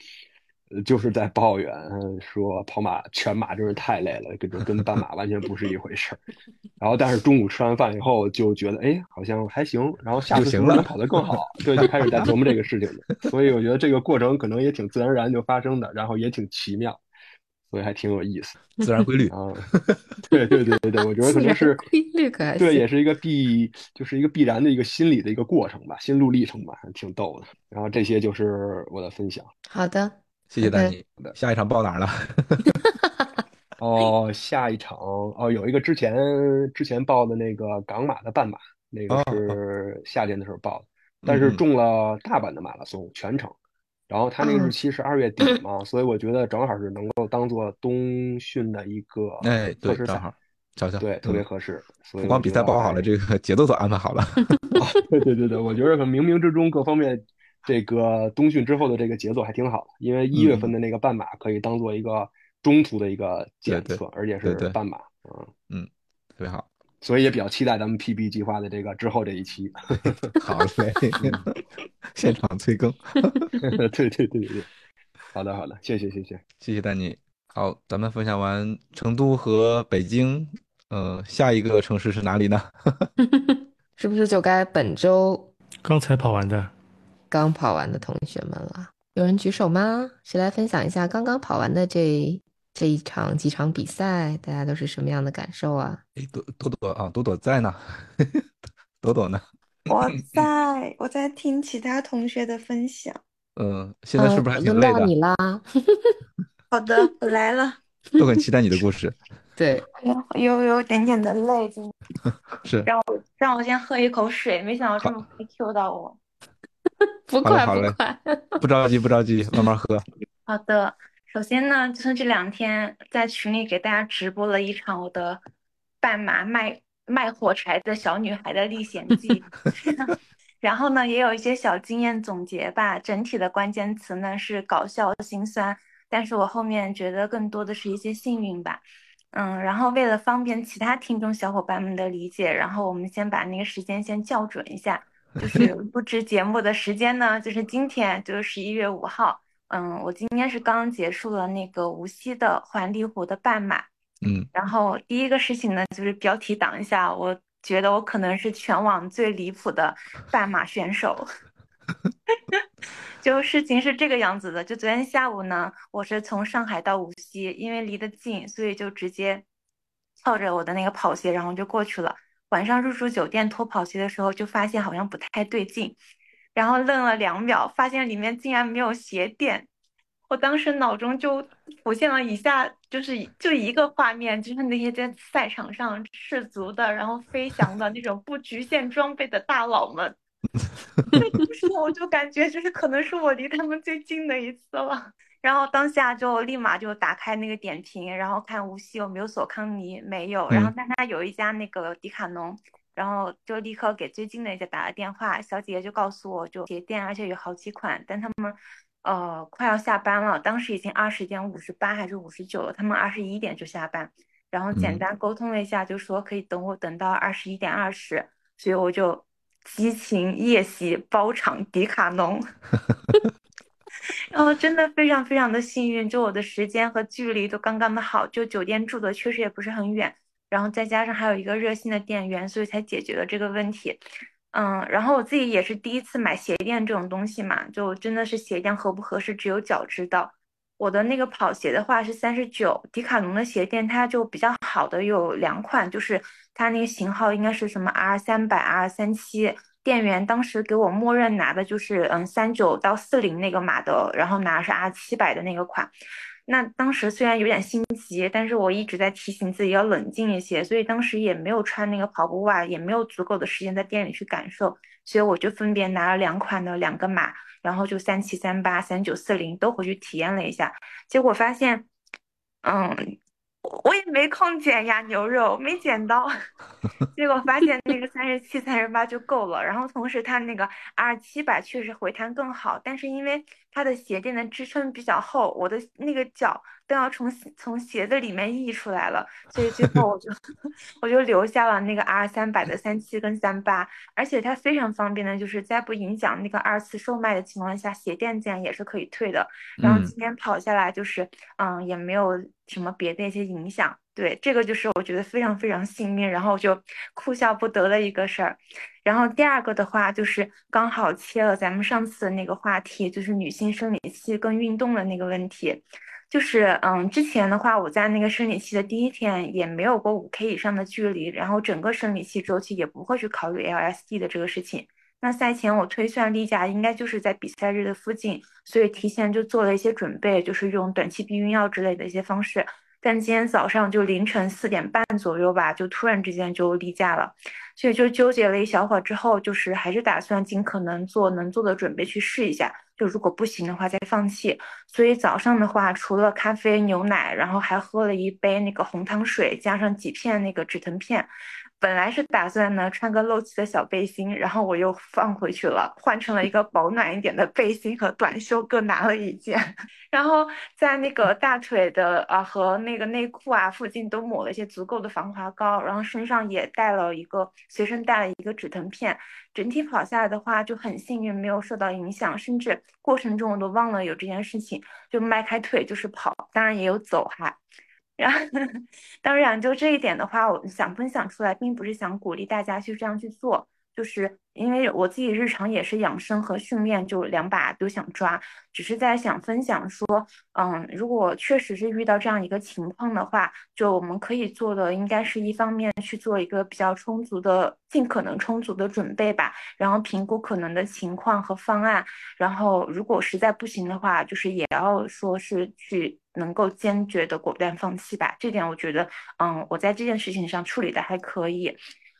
就是在抱怨说跑马全马真是太累了，跟跟半马完全不是一回事儿。然后但是中午吃完饭以后就觉得哎好像还行，然后下次是不能跑得更好？对，就开始在琢磨这个事情了。所以我觉得这个过程可能也挺自然而然就发生的，然后也挺奇妙。所以还挺有意思，自然规律啊，对对对对对，我觉得可能是规律，可还对，也是一个必，就是一个必然的一个心理的一个过程吧，心路历程吧，挺逗的。然后这些就是我的分享。好的，谢谢丹尼。下一场报哪儿了？哦，下一场哦，有一个之前之前报的那个港马的半马，那个是夏天的时候报的，但是中了大阪的马拉松全程。然后他那个日期是二月底嘛，所以我觉得正好是能够当做冬训的一个哎，对，正好，瞧瞧，对，特别合适。不光比赛报好了，这个节奏都安排好了。对对对对，我觉得冥冥之中各方面这个冬训之后的这个节奏还挺好的，因为一月份的那个半马可以当做一个中途的一个检测，而且是半马，嗯嗯，特别好。所以也比较期待咱们 PB 计划的这个之后这一期。好嘞，现场催更。对对对对对，好的好的，谢谢谢谢谢谢丹尼。好，咱们分享完成都和北京，呃，下一个城市是哪里呢？是不是就该本周刚才跑完的、刚跑完的同学们了？有人举手吗？谁来分享一下刚刚跑完的这？这一场几场比赛，大家都是什么样的感受啊？哎，朵朵朵啊，朵朵在呢，朵朵呢？我在，我在听其他同学的分享。嗯，现在是不是还挺累的？轮到你啦。好的，我来了。都很期待你的故事。对，有有点点的累，是。让我让我先喝一口水，没想到这么快 Q 到我。不快不快，不着急不着急，慢慢喝。好的。首先呢，就是这两天在群里给大家直播了一场我的半马卖卖火柴的小女孩的历险记，然后呢，也有一些小经验总结吧。整体的关键词呢是搞笑、心酸，但是我后面觉得更多的是一些幸运吧。嗯，然后为了方便其他听众小伙伴们的理解，然后我们先把那个时间先校准一下，就是录制节目的时间呢，就是今天，就是十一月五号。嗯，我今天是刚刚结束了那个无锡的环丽湖的半马，嗯，然后第一个事情呢，就是标题党一下，我觉得我可能是全网最离谱的半马选手。就事情是这个样子的，就昨天下午呢，我是从上海到无锡，因为离得近，所以就直接靠着我的那个跑鞋，然后就过去了。晚上入住酒店脱跑鞋的时候，就发现好像不太对劲。然后愣了两秒，发现里面竟然没有鞋垫，我当时脑中就浮现了以下，就是就一个画面，就是那些在赛场上赤足的，然后飞翔的那种不局限装备的大佬们。当 时我就感觉，就是可能是我离他们最近的一次了。然后当下就立马就打开那个点评，然后看无锡有没有索康尼，没有。然后但他有一家那个迪卡侬。然后就立刻给最近的一家打了电话，小姐姐就告诉我，就鞋店，而且有好几款，但他们，呃，快要下班了，当时已经二十点五十八还是五十九了，他们二十一点就下班，然后简单沟通了一下，就说可以等我等到二十一点二十，所以我就激情夜袭包场迪卡侬，然后真的非常非常的幸运，就我的时间和距离都刚刚的好，就酒店住的确实也不是很远。然后再加上还有一个热心的店员，所以才解决了这个问题。嗯，然后我自己也是第一次买鞋垫这种东西嘛，就真的是鞋垫合不合适，只有脚知道。我的那个跑鞋的话是三十九，迪卡侬的鞋垫它就比较好的有两款，就是它那个型号应该是什么 R 三百、R 三七。店员当时给我默认拿的就是嗯三九到四零那个码的，然后拿是 R 七百的那个款。那当时虽然有点心急，但是我一直在提醒自己要冷静一些，所以当时也没有穿那个跑步袜，也没有足够的时间在店里去感受，所以我就分别拿了两款的两个码，然后就三七三八、三九四零都回去体验了一下，结果发现，嗯，我也没空减呀，牛肉没减到，结果发现那个三十七、三十八就够了。然后同时它那个 R 七百确实回弹更好，但是因为它的鞋垫的支撑比较厚，我的那个脚都要从从鞋子里面溢出来了，所以最后我就 我就留下了那个 R 三百的三七跟三八，而且它非常方便的，就是在不影响那个二次售卖的情况下，鞋垫竟然也是可以退的。然后今天跑下来就是嗯也没有。什么别的一些影响？对，这个就是我觉得非常非常幸运，然后就哭笑不得的一个事儿。然后第二个的话，就是刚好切了咱们上次的那个话题，就是女性生理期跟运动的那个问题。就是嗯，之前的话，我在那个生理期的第一天也没有过五 K 以上的距离，然后整个生理期周期也不会去考虑 LSD 的这个事情。那赛前我推算例假应该就是在比赛日的附近，所以提前就做了一些准备，就是用短期避孕药之类的一些方式。但今天早上就凌晨四点半左右吧，就突然之间就例假了，所以就纠结了一小会儿之后，就是还是打算尽可能做能做的准备去试一下，就如果不行的话再放弃。所以早上的话，除了咖啡、牛奶，然后还喝了一杯那个红糖水，加上几片那个止疼片。本来是打算呢穿个露脐的小背心，然后我又放回去了，换成了一个保暖一点的背心和短袖各拿了一件，然后在那个大腿的啊和那个内裤啊附近都抹了一些足够的防滑膏，然后身上也带了一个随身带了一个止疼片，整体跑下来的话就很幸运没有受到影响，甚至过程中我都忘了有这件事情，就迈开腿就是跑，当然也有走哈。然后，当然，就这一点的话，我想分享出来，并不是想鼓励大家去这样去做，就是。因为我自己日常也是养生和训练，就两把都想抓，只是在想分享说，嗯，如果确实是遇到这样一个情况的话，就我们可以做的，应该是一方面去做一个比较充足的、尽可能充足的准备吧，然后评估可能的情况和方案，然后如果实在不行的话，就是也要说是去能够坚决的果断放弃吧。这点我觉得，嗯，我在这件事情上处理的还可以。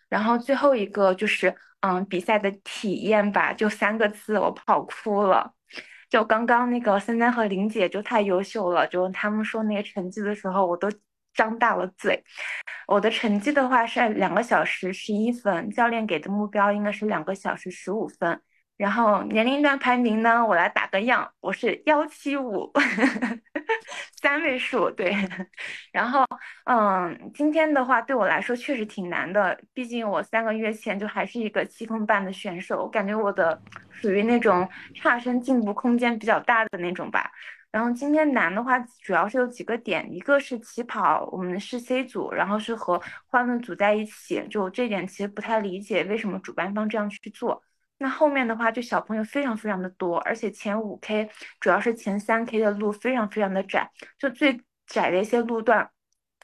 然后最后一个就是，嗯，比赛的体验吧，就三个字，我跑哭了。就刚刚那个森森和林姐就太优秀了，就他们说那个成绩的时候，我都张大了嘴。我的成绩的话是两个小时十一分，教练给的目标应该是两个小时十五分。然后年龄段排名呢，我来打个样，我是幺七五，三位数对。然后嗯，今天的话对我来说确实挺难的，毕竟我三个月前就还是一个七分半的选手，我感觉我的属于那种差生进步空间比较大的那种吧。然后今天难的话主要是有几个点，一个是起跑，我们是 C 组，然后是和欢乐组在一起，就这点其实不太理解为什么主办方这样去做。那后面的话，就小朋友非常非常的多，而且前五 K 主要是前三 K 的路非常非常的窄，就最窄的一些路段，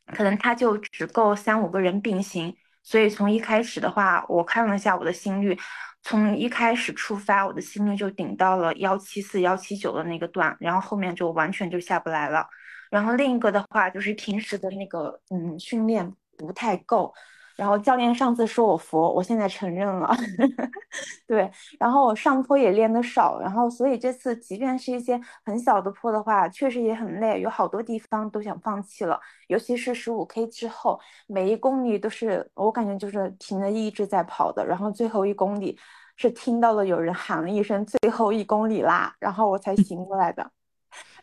可能它就只够三五个人并行。所以从一开始的话，我看了一下我的心率，从一开始出发，我的心率就顶到了幺七四、幺七九的那个段，然后后面就完全就下不来了。然后另一个的话，就是平时的那个嗯训练不太够。然后教练上次说我佛，我现在承认了，对。然后我上坡也练得少，然后所以这次即便是一些很小的坡的话，确实也很累，有好多地方都想放弃了。尤其是十五 K 之后，每一公里都是我感觉就是凭着意志在跑的。然后最后一公里是听到了有人喊了一声“最后一公里啦”，然后我才醒过来的。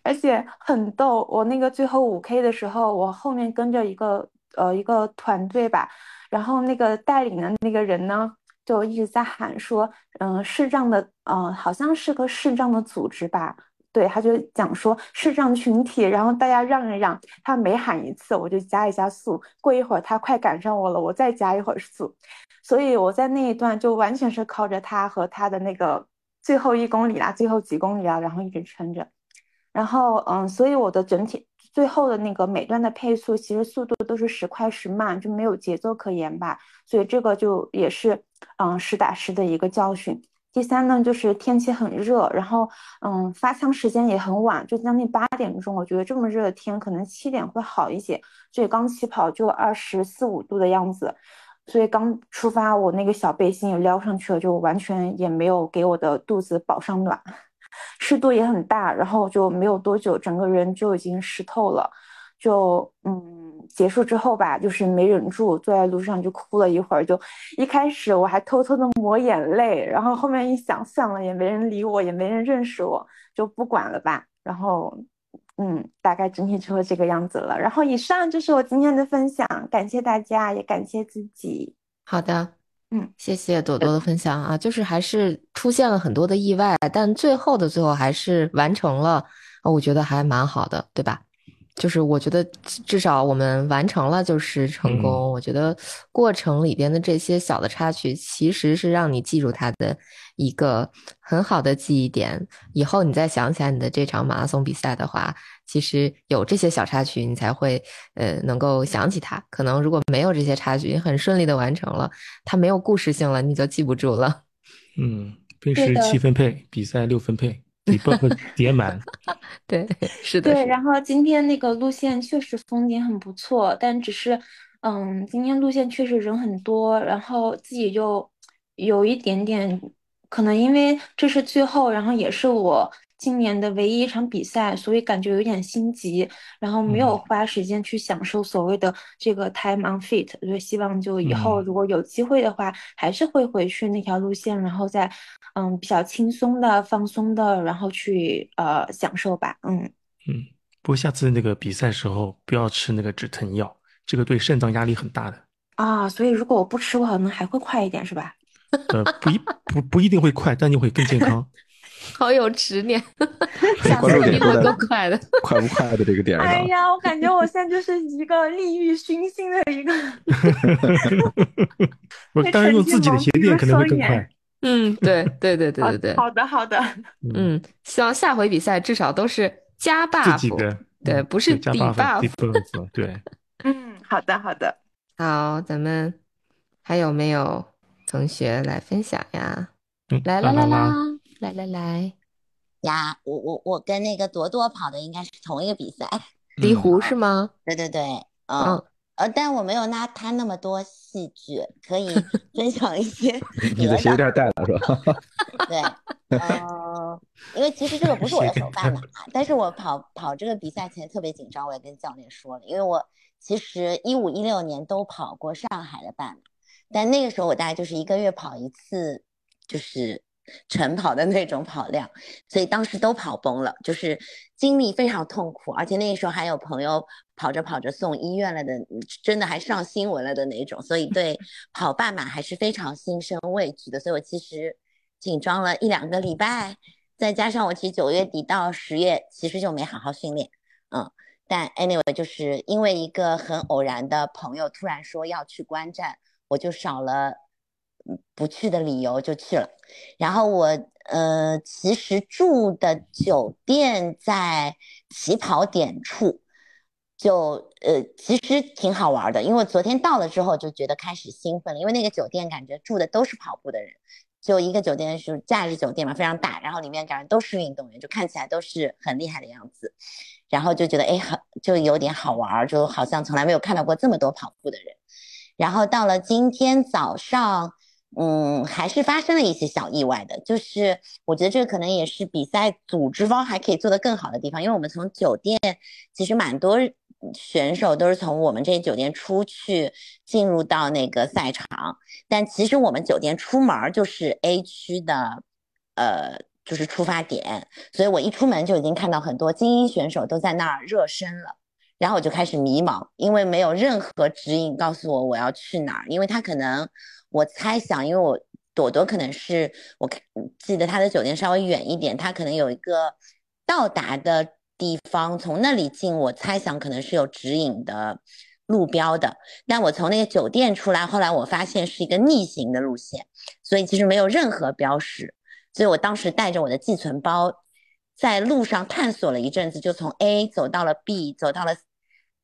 而且很逗，我那个最后五 K 的时候，我后面跟着一个呃一个团队吧。然后那个带领的那个人呢，就一直在喊说，嗯，视障的，嗯，好像是个视障的组织吧？对，他就讲说视障群体，然后大家让一让。他每喊一次，我就加一加速。过一会儿他快赶上我了，我再加一会儿速。所以我在那一段就完全是靠着他和他的那个最后一公里啦，最后几公里啊，然后一直撑着。然后，嗯，所以我的整体。最后的那个每段的配速，其实速度都是时快时慢，就没有节奏可言吧。所以这个就也是，嗯，实打实的一个教训。第三呢，就是天气很热，然后，嗯，发枪时间也很晚，就将近八点钟。我觉得这么热的天，可能七点会好一些。所以刚起跑就二十四五度的样子，所以刚出发，我那个小背心也撩上去了，就完全也没有给我的肚子保上暖。湿度也很大，然后就没有多久，整个人就已经湿透了，就嗯，结束之后吧，就是没忍住，坐在路上就哭了一会儿。就一开始我还偷偷的抹眼泪，然后后面一想，算了，也没人理我，也没人认识我，就不管了吧。然后，嗯，大概整体就是这个样子了。然后以上就是我今天的分享，感谢大家，也感谢自己。好的，嗯，谢谢朵朵的分享啊，就是还是出现了很多的意外，但最后的最后还是完成了，我觉得还蛮好的，对吧？就是我觉得至少我们完成了就是成功。我觉得过程里边的这些小的插曲，其实是让你记住它的一个很好的记忆点。以后你再想起来你的这场马拉松比赛的话，其实有这些小插曲，你才会呃能够想起它。可能如果没有这些插曲，很顺利的完成了，它没有故事性了，你就记不住了。嗯，平时七分配，比赛六分配。你不会叠满，对，是的，对。然后今天那个路线确实风景很不错，但只是，嗯，今天路线确实人很多，然后自己就有一点点，可能因为这是最后，然后也是我。今年的唯一一场比赛，所以感觉有点心急，然后没有花时间去享受所谓的这个 time on fit，所以希望就以后如果有机会的话，还是会回去那条路线，然后再嗯比较轻松的、放松的，然后去呃享受吧。嗯嗯，不过下次那个比赛时候不要吃那个止疼药，这个对肾脏压力很大的啊。所以如果我不吃，我可能还会快一点，是吧？呃，不一不不一定会快，但你会更健康。好有执念，下次一定会更快的。快不快的这个点上。哎呀，我感觉我现在就是一个利欲熏心的一个。我当然用自己的鞋垫可能会更快。嗯，对对对对对对。好的好的。嗯，希望下回比赛至少都是加 buff，对，不是底 buff。对。嗯，好的好的。好，咱们还有没有同学来分享呀？来啦啦啦。来来来呀！我我我跟那个朵朵跑的应该是同一个比赛，离湖是吗？对对对，嗯呃，但我没有拉他那么多戏剧，可以 分享一些。你的鞋垫带了是吧？对，嗯，因为其实这个不是我的手办嘛，但是我跑跑这个比赛前特别紧张，我也跟教练说了，因为我其实一五一六年都跑过上海的半马，但那个时候我大概就是一个月跑一次，就是。晨跑的那种跑量，所以当时都跑崩了，就是经历非常痛苦，而且那个时候还有朋友跑着跑着送医院了的，真的还上新闻了的那种，所以 对跑半马还是非常心生畏惧的。所以我其实紧张了一两个礼拜，再加上我其实九月底到十月其实就没好好训练，嗯，但 anyway 就是因为一个很偶然的朋友突然说要去观战，我就少了。不去的理由就去了，然后我呃其实住的酒店在起跑点处，就呃其实挺好玩的，因为昨天到了之后就觉得开始兴奋了，因为那个酒店感觉住的都是跑步的人，就一个酒店是假日酒店嘛，非常大，然后里面感觉都是运动员，就看起来都是很厉害的样子，然后就觉得哎很就有点好玩，就好像从来没有看到过这么多跑步的人，然后到了今天早上。嗯，还是发生了一些小意外的，就是我觉得这个可能也是比赛组织方还可以做得更好的地方，因为我们从酒店其实蛮多选手都是从我们这些酒店出去进入到那个赛场，但其实我们酒店出门就是 A 区的，呃，就是出发点，所以我一出门就已经看到很多精英选手都在那儿热身了，然后我就开始迷茫，因为没有任何指引告诉我我要去哪儿，因为他可能。我猜想，因为我朵朵可能是我看记得他的酒店稍微远一点，他可能有一个到达的地方，从那里进。我猜想可能是有指引的路标的，但我从那个酒店出来，后来我发现是一个逆行的路线，所以其实没有任何标识。所以我当时带着我的寄存包，在路上探索了一阵子，就从 A 走到了 B，走到了，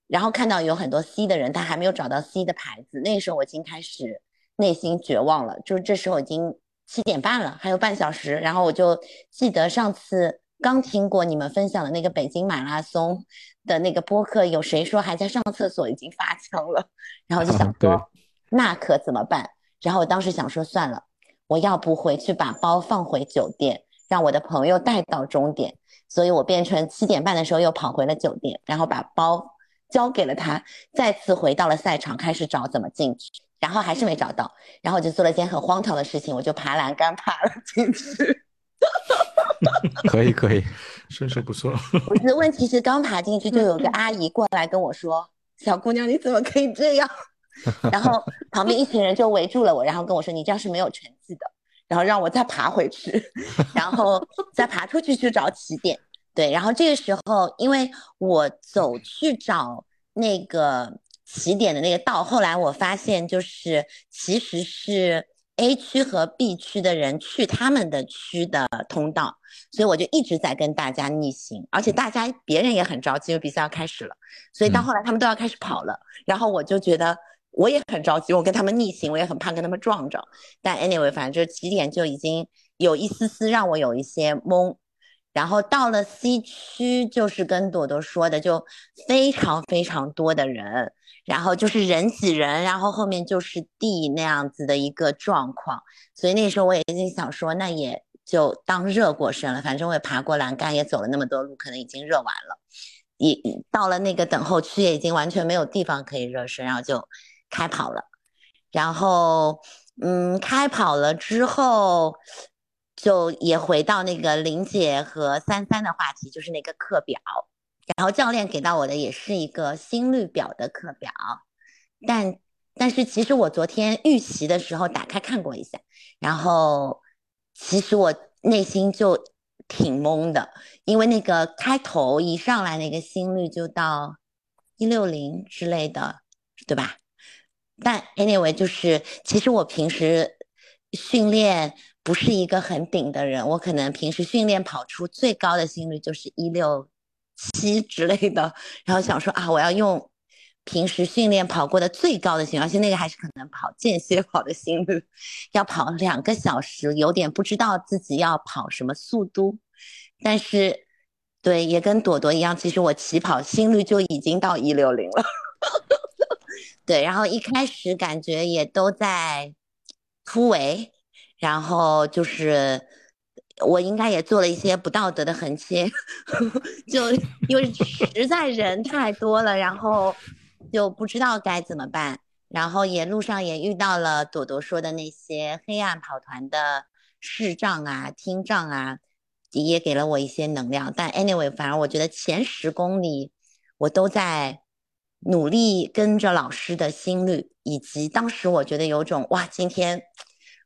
然后看到有很多 C 的人，他还没有找到 C 的牌子。那个时候我已经开始。内心绝望了，就是这时候已经七点半了，还有半小时。然后我就记得上次刚听过你们分享的那个北京马拉松的那个播客，有谁说还在上厕所已经发枪了？然后就想 说，那可怎么办？然后我当时想说，算了，我要不回去把包放回酒店，让我的朋友带到终点。所以我变成七点半的时候又跑回了酒店，然后把包交给了他，再次回到了赛场，开始找怎么进去，然后还是没找到，然后我就做了一件很荒唐的事情，我就爬栏杆爬了进去。可 以可以，身手不错。不是，问题是刚爬进去就有个阿姨过来跟我说：“小姑娘，你怎么可以这样？” 然后旁边一群人就围住了我，然后跟我说：“你这样是没有成绩的。”然后让我再爬回去，然后再爬出去去找起点。对，然后这个时候，因为我走去找那个起点的那个道，后来我发现就是其实是 A 区和 B 区的人去他们的区的通道，所以我就一直在跟大家逆行，而且大家别人也很着急，因为比赛要开始了，所以到后来他们都要开始跑了，然后我就觉得我也很着急，我跟他们逆行，我也很怕跟他们撞着，但 anyway，反正就是起点就已经有一丝丝让我有一些懵。然后到了 C 区，就是跟朵朵说的，就非常非常多的人，然后就是人挤人，然后后面就是地那样子的一个状况。所以那时候我也已经想说，那也就当热过身了，反正我也爬过栏杆，也走了那么多路，可能已经热完了。也到了那个等候区，也已经完全没有地方可以热身，然后就开跑了。然后，嗯，开跑了之后。就也回到那个林姐和三三的话题，就是那个课表，然后教练给到我的也是一个心率表的课表，但但是其实我昨天预习的时候打开看过一下，然后其实我内心就挺懵的，因为那个开头一上来那个心率就到一六零之类的，对吧？但 anyway 就是其实我平时训练。不是一个很顶的人，我可能平时训练跑出最高的心率就是一六七之类的，然后想说啊，我要用平时训练跑过的最高的心率，而且那个还是可能跑间歇跑的心率，要跑两个小时，有点不知道自己要跑什么速度。但是，对，也跟朵朵一样，其实我起跑心率就已经到一六零了。对，然后一开始感觉也都在突围。然后就是我应该也做了一些不道德的横切，就因为实在人太多了，然后就不知道该怎么办。然后也路上也遇到了朵朵说的那些黑暗跑团的视障啊、听障啊，也给了我一些能量。但 anyway，反而我觉得前十公里我都在努力跟着老师的心率，以及当时我觉得有种哇，今天。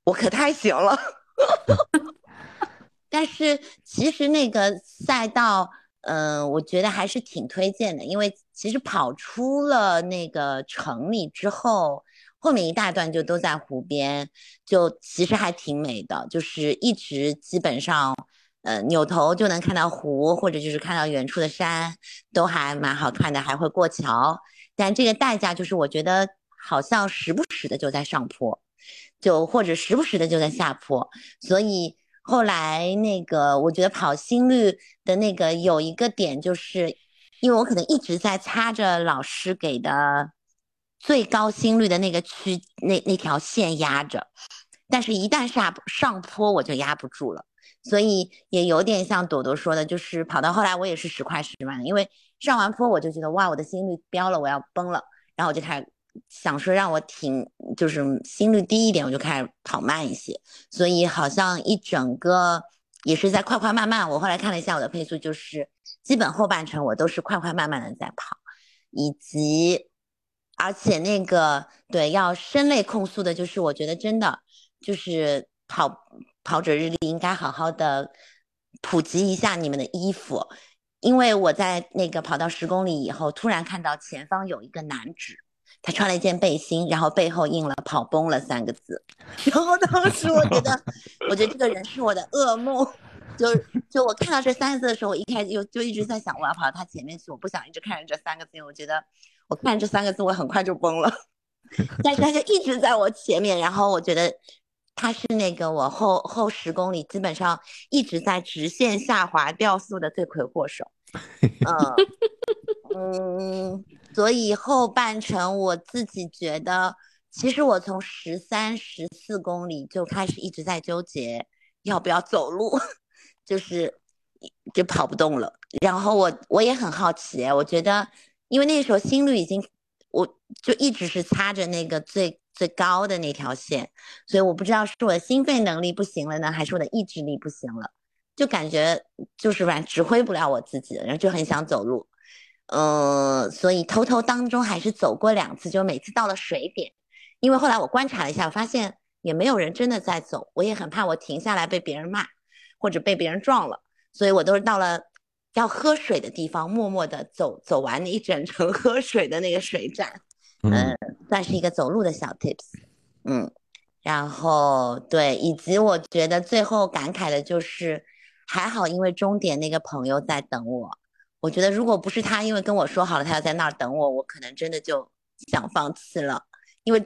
我可太行了，但是其实那个赛道，嗯，我觉得还是挺推荐的，因为其实跑出了那个城里之后，后面一大段就都在湖边，就其实还挺美的，就是一直基本上，呃，扭头就能看到湖，或者就是看到远处的山，都还蛮好看的，还会过桥，但这个代价就是我觉得好像时不时的就在上坡。就或者时不时的就在下坡，所以后来那个我觉得跑心率的那个有一个点，就是因为我可能一直在擦着老师给的最高心率的那个区那那条线压着，但是一旦下上坡我就压不住了，所以也有点像朵朵说的，就是跑到后来我也是时快时慢，因为上完坡我就觉得哇我的心率飙了，我要崩了，然后我就开始。想说让我停，就是心率低一点，我就开始跑慢一些。所以好像一整个也是在快快慢慢。我后来看了一下我的配速，就是基本后半程我都是快快慢慢的在跑，以及而且那个对要声泪控诉的，就是我觉得真的就是跑跑者日历应该好好的普及一下你们的衣服，因为我在那个跑到十公里以后，突然看到前方有一个男子。他穿了一件背心，然后背后印了“跑崩了”三个字。然后当时我觉得，我觉得这个人是我的噩梦。就就我看到这三个字的时候，我一开始就就一直在想，我要跑到他前面去，我不想一直看着这三个字。因为我觉得我看着这三个字，我很快就崩了。但是他就一直在我前面，然后我觉得他是那个我后后十公里基本上一直在直线下滑掉速的罪魁祸首。嗯嗯。所以后半程我自己觉得，其实我从十三、十四公里就开始一直在纠结要不要走路，就是就跑不动了。然后我我也很好奇，我觉得因为那时候心率已经，我就一直是擦着那个最最高的那条线，所以我不知道是我的心肺能力不行了呢，还是我的意志力不行了，就感觉就是反正指挥不了我自己，然后就很想走路，呃，所以偷偷当中还是走过两次，就每次到了水点，因为后来我观察了一下，我发现也没有人真的在走，我也很怕我停下来被别人骂，或者被别人撞了，所以我都是到了。要喝水的地方，默默的走走完那一整程 喝水的那个水站，嗯，算是一个走路的小 tips，嗯，然后对，以及我觉得最后感慨的就是，还好因为终点那个朋友在等我，我觉得如果不是他，因为跟我说好了他要在那儿等我，我可能真的就想放弃了，因为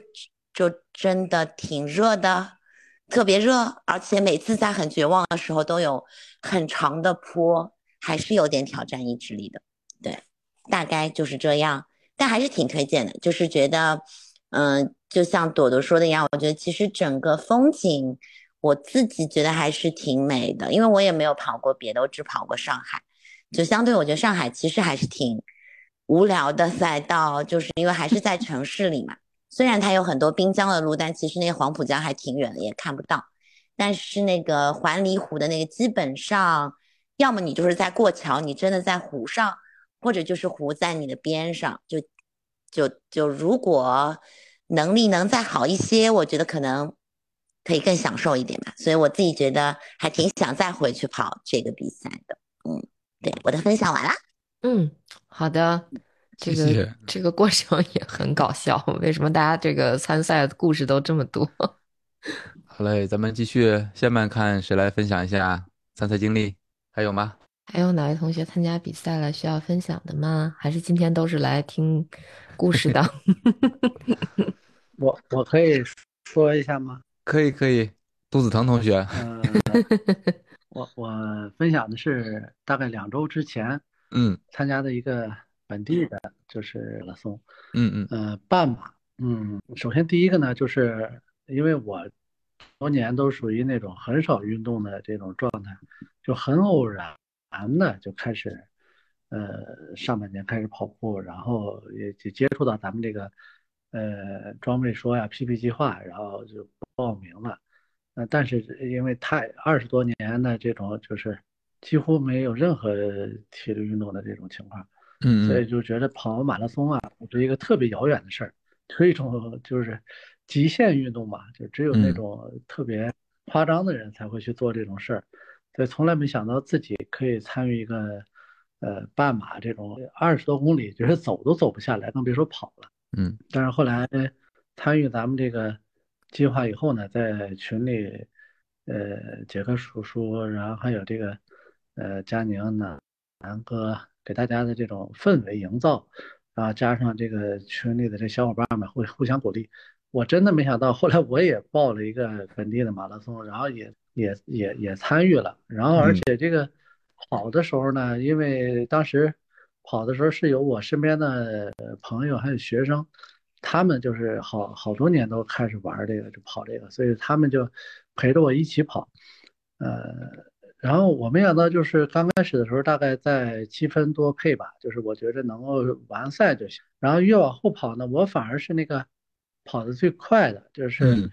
就真的挺热的，特别热，而且每次在很绝望的时候都有很长的坡。还是有点挑战意志力的，对，大概就是这样，但还是挺推荐的。就是觉得，嗯，就像朵朵说的一样，我觉得其实整个风景，我自己觉得还是挺美的。因为我也没有跑过别的，我只跑过上海，就相对我觉得上海其实还是挺无聊的赛道，就是因为还是在城市里嘛。虽然它有很多滨江的路，但其实那个黄浦江还挺远的，也看不到。但是那个环里湖的那个，基本上。要么你就是在过桥，你真的在湖上，或者就是湖在你的边上，就就就如果能力能再好一些，我觉得可能可以更享受一点吧。所以我自己觉得还挺想再回去跑这个比赛的。嗯，对，我的分享完了。嗯，好的，这个这个过程也很搞笑。为什么大家这个参赛的故事都这么多？好嘞，咱们继续，下面看谁来分享一下参赛经历。还有吗？还有哪位同学参加比赛了需要分享的吗？还是今天都是来听故事的？我我可以说一下吗？可以可以，杜子腾同学。嗯，我我分享的是大概两周之前，嗯，参加的一个本地的，就是马拉松。嗯嗯呃，半马。嗯，首先第一个呢，就是因为我多年都属于那种很少运动的这种状态。就很偶然的就开始，呃，上半年开始跑步，然后也就接触到咱们这个，呃，装备说呀，PP 计划，然后就报名了。呃，但是因为太二十多年的这种就是几乎没有任何体力运动的这种情况，嗯，所以就觉得跑马拉松啊是一个特别遥远的事儿，是一种就是极限运动嘛，就只有那种特别夸张的人才会去做这种事儿。所以，从来没想到自己可以参与一个，呃，半马这种二十多公里，就是走都走不下来，更别说跑了。嗯，但是后来参与咱们这个计划以后呢，在群里，呃，杰克叔叔，然后还有这个，呃，佳宁呢，南哥给大家的这种氛围营造，然后加上这个群里的这小伙伴们会互相鼓励，我真的没想到，后来我也报了一个本地的马拉松，然后也。也也也参与了，然后而且这个跑的时候呢，因为当时跑的时候是有我身边的朋友还有学生，他们就是好好多年都开始玩这个就跑这个，所以他们就陪着我一起跑，呃，然后我没想到就是刚开始的时候大概在七分多配吧，就是我觉得能够完赛就行，然后越往后跑呢，我反而是那个跑的最快的，就是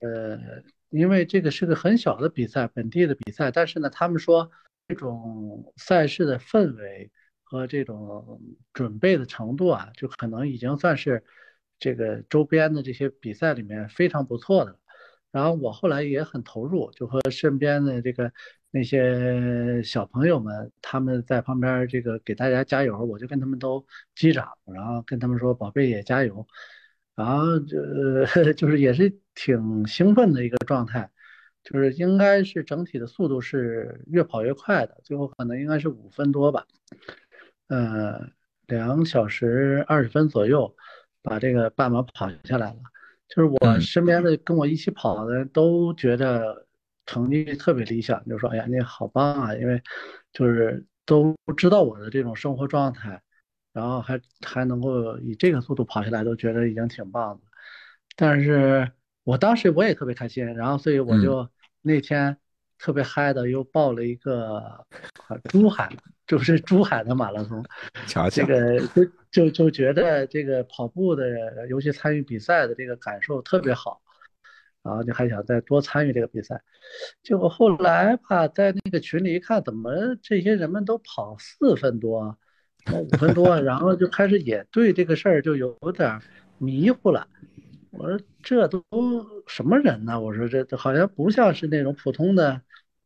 呃。因为这个是个很小的比赛，本地的比赛，但是呢，他们说这种赛事的氛围和这种准备的程度啊，就可能已经算是这个周边的这些比赛里面非常不错的。然后我后来也很投入，就和身边的这个那些小朋友们，他们在旁边这个给大家加油，我就跟他们都击掌，然后跟他们说：“宝贝也加油。”然后就 就是也是挺兴奋的一个状态，就是应该是整体的速度是越跑越快的，最后可能应该是五分多吧，呃，两小时二十分左右把这个半马跑下来了。就是我身边的跟我一起跑的都觉得成绩特别理想，就说哎呀你好棒啊，因为就是都知道我的这种生活状态。然后还还能够以这个速度跑下来，都觉得已经挺棒的。但是我当时我也特别开心，然后所以我就那天特别嗨的又报了一个珠海，就是珠海的马拉松。瞧这个就就觉得这个跑步的，尤其参与比赛的这个感受特别好，然后就还想再多参与这个比赛。结果后来吧，在那个群里一看，怎么这些人们都跑四分多，五分多，然后就开始也对这个事儿就有点迷糊了。我说这都什么人呢？我说这好像不像是那种普通的，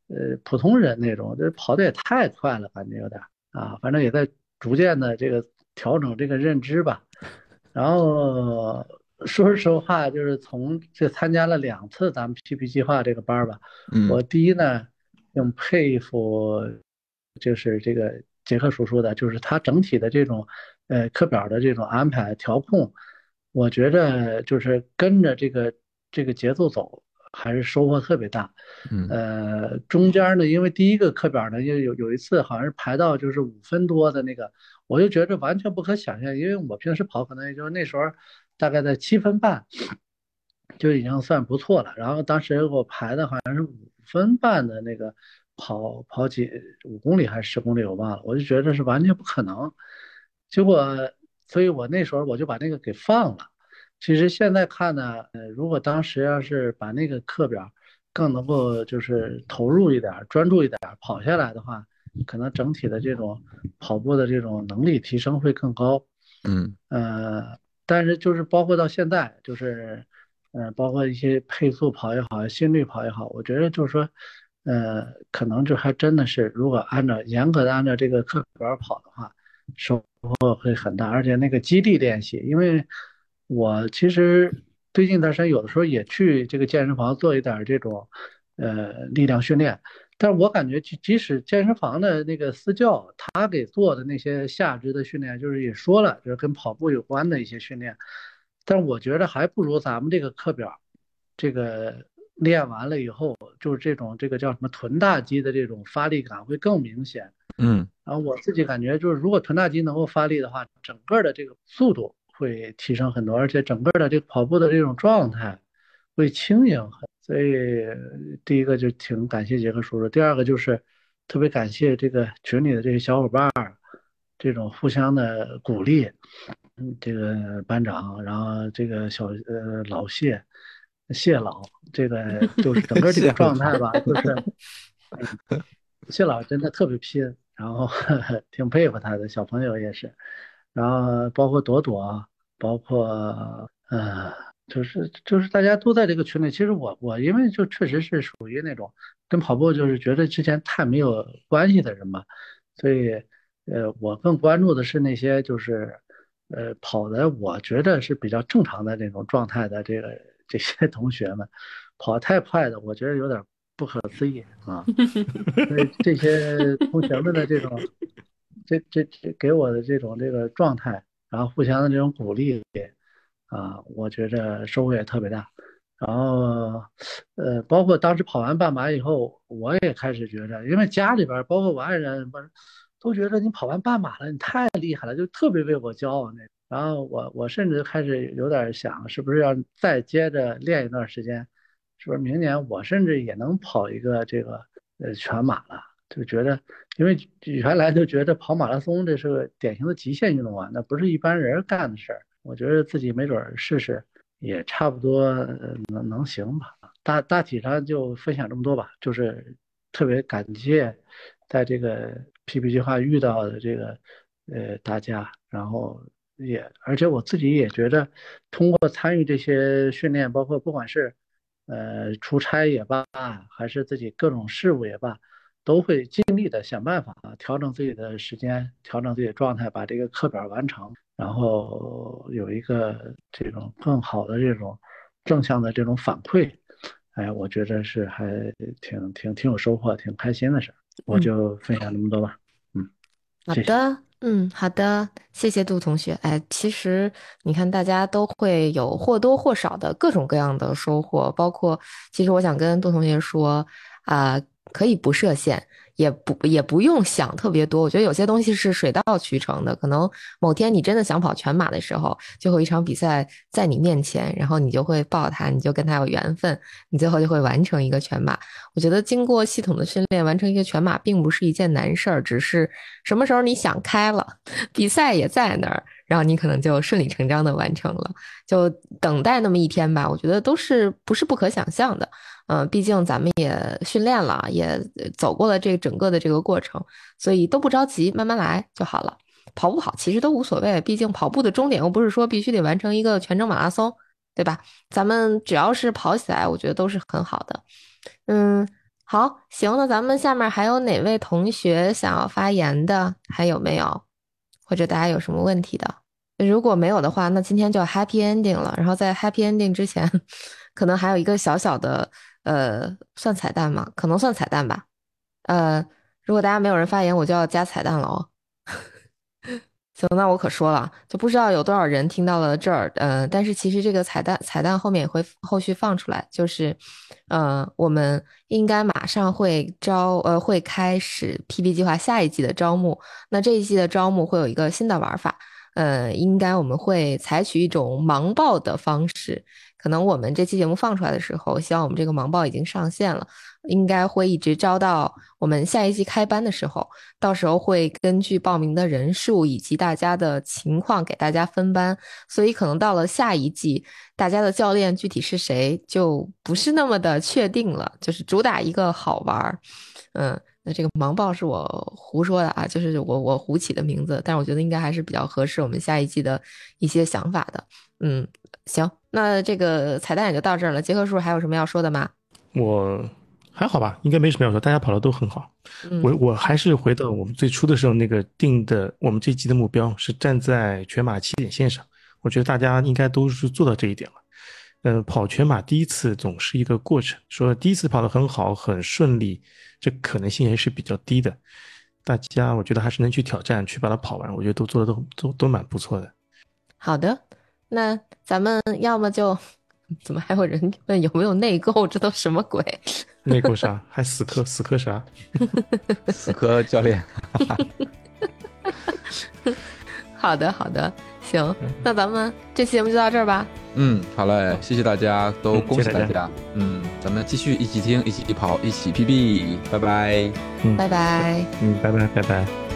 呃，普通人那种，这跑的也太快了，感觉有点啊，反正也在逐渐的这个。调整这个认知吧，然后说实话，就是从这参加了两次咱们 PP 计划这个班吧，我第一呢，挺佩服就是这个杰克叔叔的，就是他整体的这种呃课表的这种安排调控，我觉得就是跟着这个这个节奏走。还是收获特别大，嗯，呃，中间呢，因为第一个课表呢，又有有一次好像是排到就是五分多的那个，我就觉得完全不可想象，因为我平时跑可能也就那时候大概在七分半就已经算不错了。然后当时我排的好像是五分半的那个跑跑几五公里还是十公里我忘了，我就觉得是完全不可能。结果，所以我那时候我就把那个给放了。其实现在看呢，呃，如果当时要是把那个课表更能够就是投入一点、专注一点跑下来的话，可能整体的这种跑步的这种能力提升会更高。嗯，呃，但是就是包括到现在，就是，呃，包括一些配速跑也好，心率跑也好，我觉得就是说，呃，可能就还真的是，如果按照严格的按照这个课表跑的话，收获会很大，而且那个基地练习，因为。我其实最近段时间有的时候也去这个健身房做一点这种，呃，力量训练。但是我感觉，即即使健身房的那个私教他给做的那些下肢的训练，就是也说了，就是跟跑步有关的一些训练。但是我觉得还不如咱们这个课表，这个练完了以后，就是这种这个叫什么臀大肌的这种发力感会更明显。嗯，然后我自己感觉就是，如果臀大肌能够发力的话，整个的这个速度。会提升很多，而且整个的这个跑步的这种状态会轻盈很。所以第一个就挺感谢杰克叔叔，第二个就是特别感谢这个群里的这些小伙伴儿，这种互相的鼓励。嗯，这个班长，然后这个小呃老谢，谢老，这个 就是整个这个状态吧，就是谢老真的特别拼，然后 挺佩服他的，小朋友也是。然后包括朵朵，包括呃，就是就是大家都在这个群里。其实我我因为就确实是属于那种跟跑步就是觉得之前太没有关系的人嘛，所以呃，我更关注的是那些就是呃跑的我觉得是比较正常的那种状态的这个这些同学们，跑太快的我觉得有点不可思议啊。所以这些同学们的这种。这这这给我的这种这个状态，然后互相的这种鼓励，啊，我觉着收获也特别大。然后，呃，包括当时跑完半马以后，我也开始觉着，因为家里边包括我爱人不是都觉得你跑完半马了，你太厉害了，就特别为我骄傲那。然后我我甚至开始有点想，是不是要再接着练一段时间，是不是明年我甚至也能跑一个这个呃全马了？就觉得，因为原来就觉得跑马拉松这是个典型的极限运动啊，那不是一般人干的事儿。我觉得自己没准试试，也差不多能能行吧。大大体上就分享这么多吧，就是特别感谢在这个 PP 计划遇到的这个呃大家，然后也而且我自己也觉得，通过参与这些训练，包括不管是呃出差也罢，还是自己各种事务也罢。都会尽力的想办法啊，调整自己的时间，调整自己的状态，把这个课表完成，然后有一个这种更好的这种正向的这种反馈，哎，我觉得是还挺挺挺有收获，挺开心的事儿。我就分享这么多吧，嗯，好的，嗯，好的，谢谢杜同学。哎，其实你看，大家都会有或多或少的各种各样的收获，包括其实我想跟杜同学说啊。可以不设限，也不也不用想特别多。我觉得有些东西是水到渠成的。可能某天你真的想跑全马的时候，最后一场比赛在你面前，然后你就会抱他，你就跟他有缘分，你最后就会完成一个全马。我觉得经过系统的训练，完成一个全马并不是一件难事儿，只是什么时候你想开了，比赛也在那儿，然后你可能就顺理成章的完成了。就等待那么一天吧，我觉得都是不是不可想象的。嗯，毕竟咱们也训练了，也走过了这整个的这个过程，所以都不着急，慢慢来就好了。跑不好其实都无所谓，毕竟跑步的终点又不是说必须得完成一个全程马拉松，对吧？咱们只要是跑起来，我觉得都是很好的。嗯。好，行，那咱们下面还有哪位同学想要发言的？还有没有？或者大家有什么问题的？如果没有的话，那今天就 happy ending 了。然后在 happy ending 之前，可能还有一个小小的，呃，算彩蛋吗？可能算彩蛋吧。呃，如果大家没有人发言，我就要加彩蛋了哦。行，那我可说了，就不知道有多少人听到了这儿，呃，但是其实这个彩蛋彩蛋后面也会后续放出来，就是，呃，我们应该马上会招，呃，会开始 PB 计划下一季的招募，那这一季的招募会有一个新的玩法，呃，应该我们会采取一种盲报的方式。可能我们这期节目放出来的时候，希望我们这个盲报已经上线了，应该会一直招到我们下一季开班的时候，到时候会根据报名的人数以及大家的情况给大家分班，所以可能到了下一季，大家的教练具体是谁就不是那么的确定了，就是主打一个好玩儿，嗯，那这个盲报是我胡说的啊，就是我我胡起的名字，但是我觉得应该还是比较合适我们下一季的一些想法的，嗯，行。那这个彩蛋也就到这儿了。杰克叔还有什么要说的吗？我还好吧，应该没什么要说。大家跑的都很好。我我还是回到我们最初的时候那个定的，我们这集的目标是站在全马起点线上。我觉得大家应该都是做到这一点了。嗯，跑全马第一次总是一个过程，说第一次跑得很好很顺利，这可能性还是比较低的。大家我觉得还是能去挑战，去把它跑完。我觉得都做的都都都蛮不错的。好的。那咱们要么就，怎么还有人问有没有内购？这都什么鬼？内购啥？还死磕死磕啥？死磕教练。好的好的，行，那咱们这期节目就到这儿吧。嗯，好嘞，谢谢大家，都恭喜大家。嗯，咱们继续一起听，一起跑，一起 PB，拜拜。拜拜。嗯，拜拜拜拜。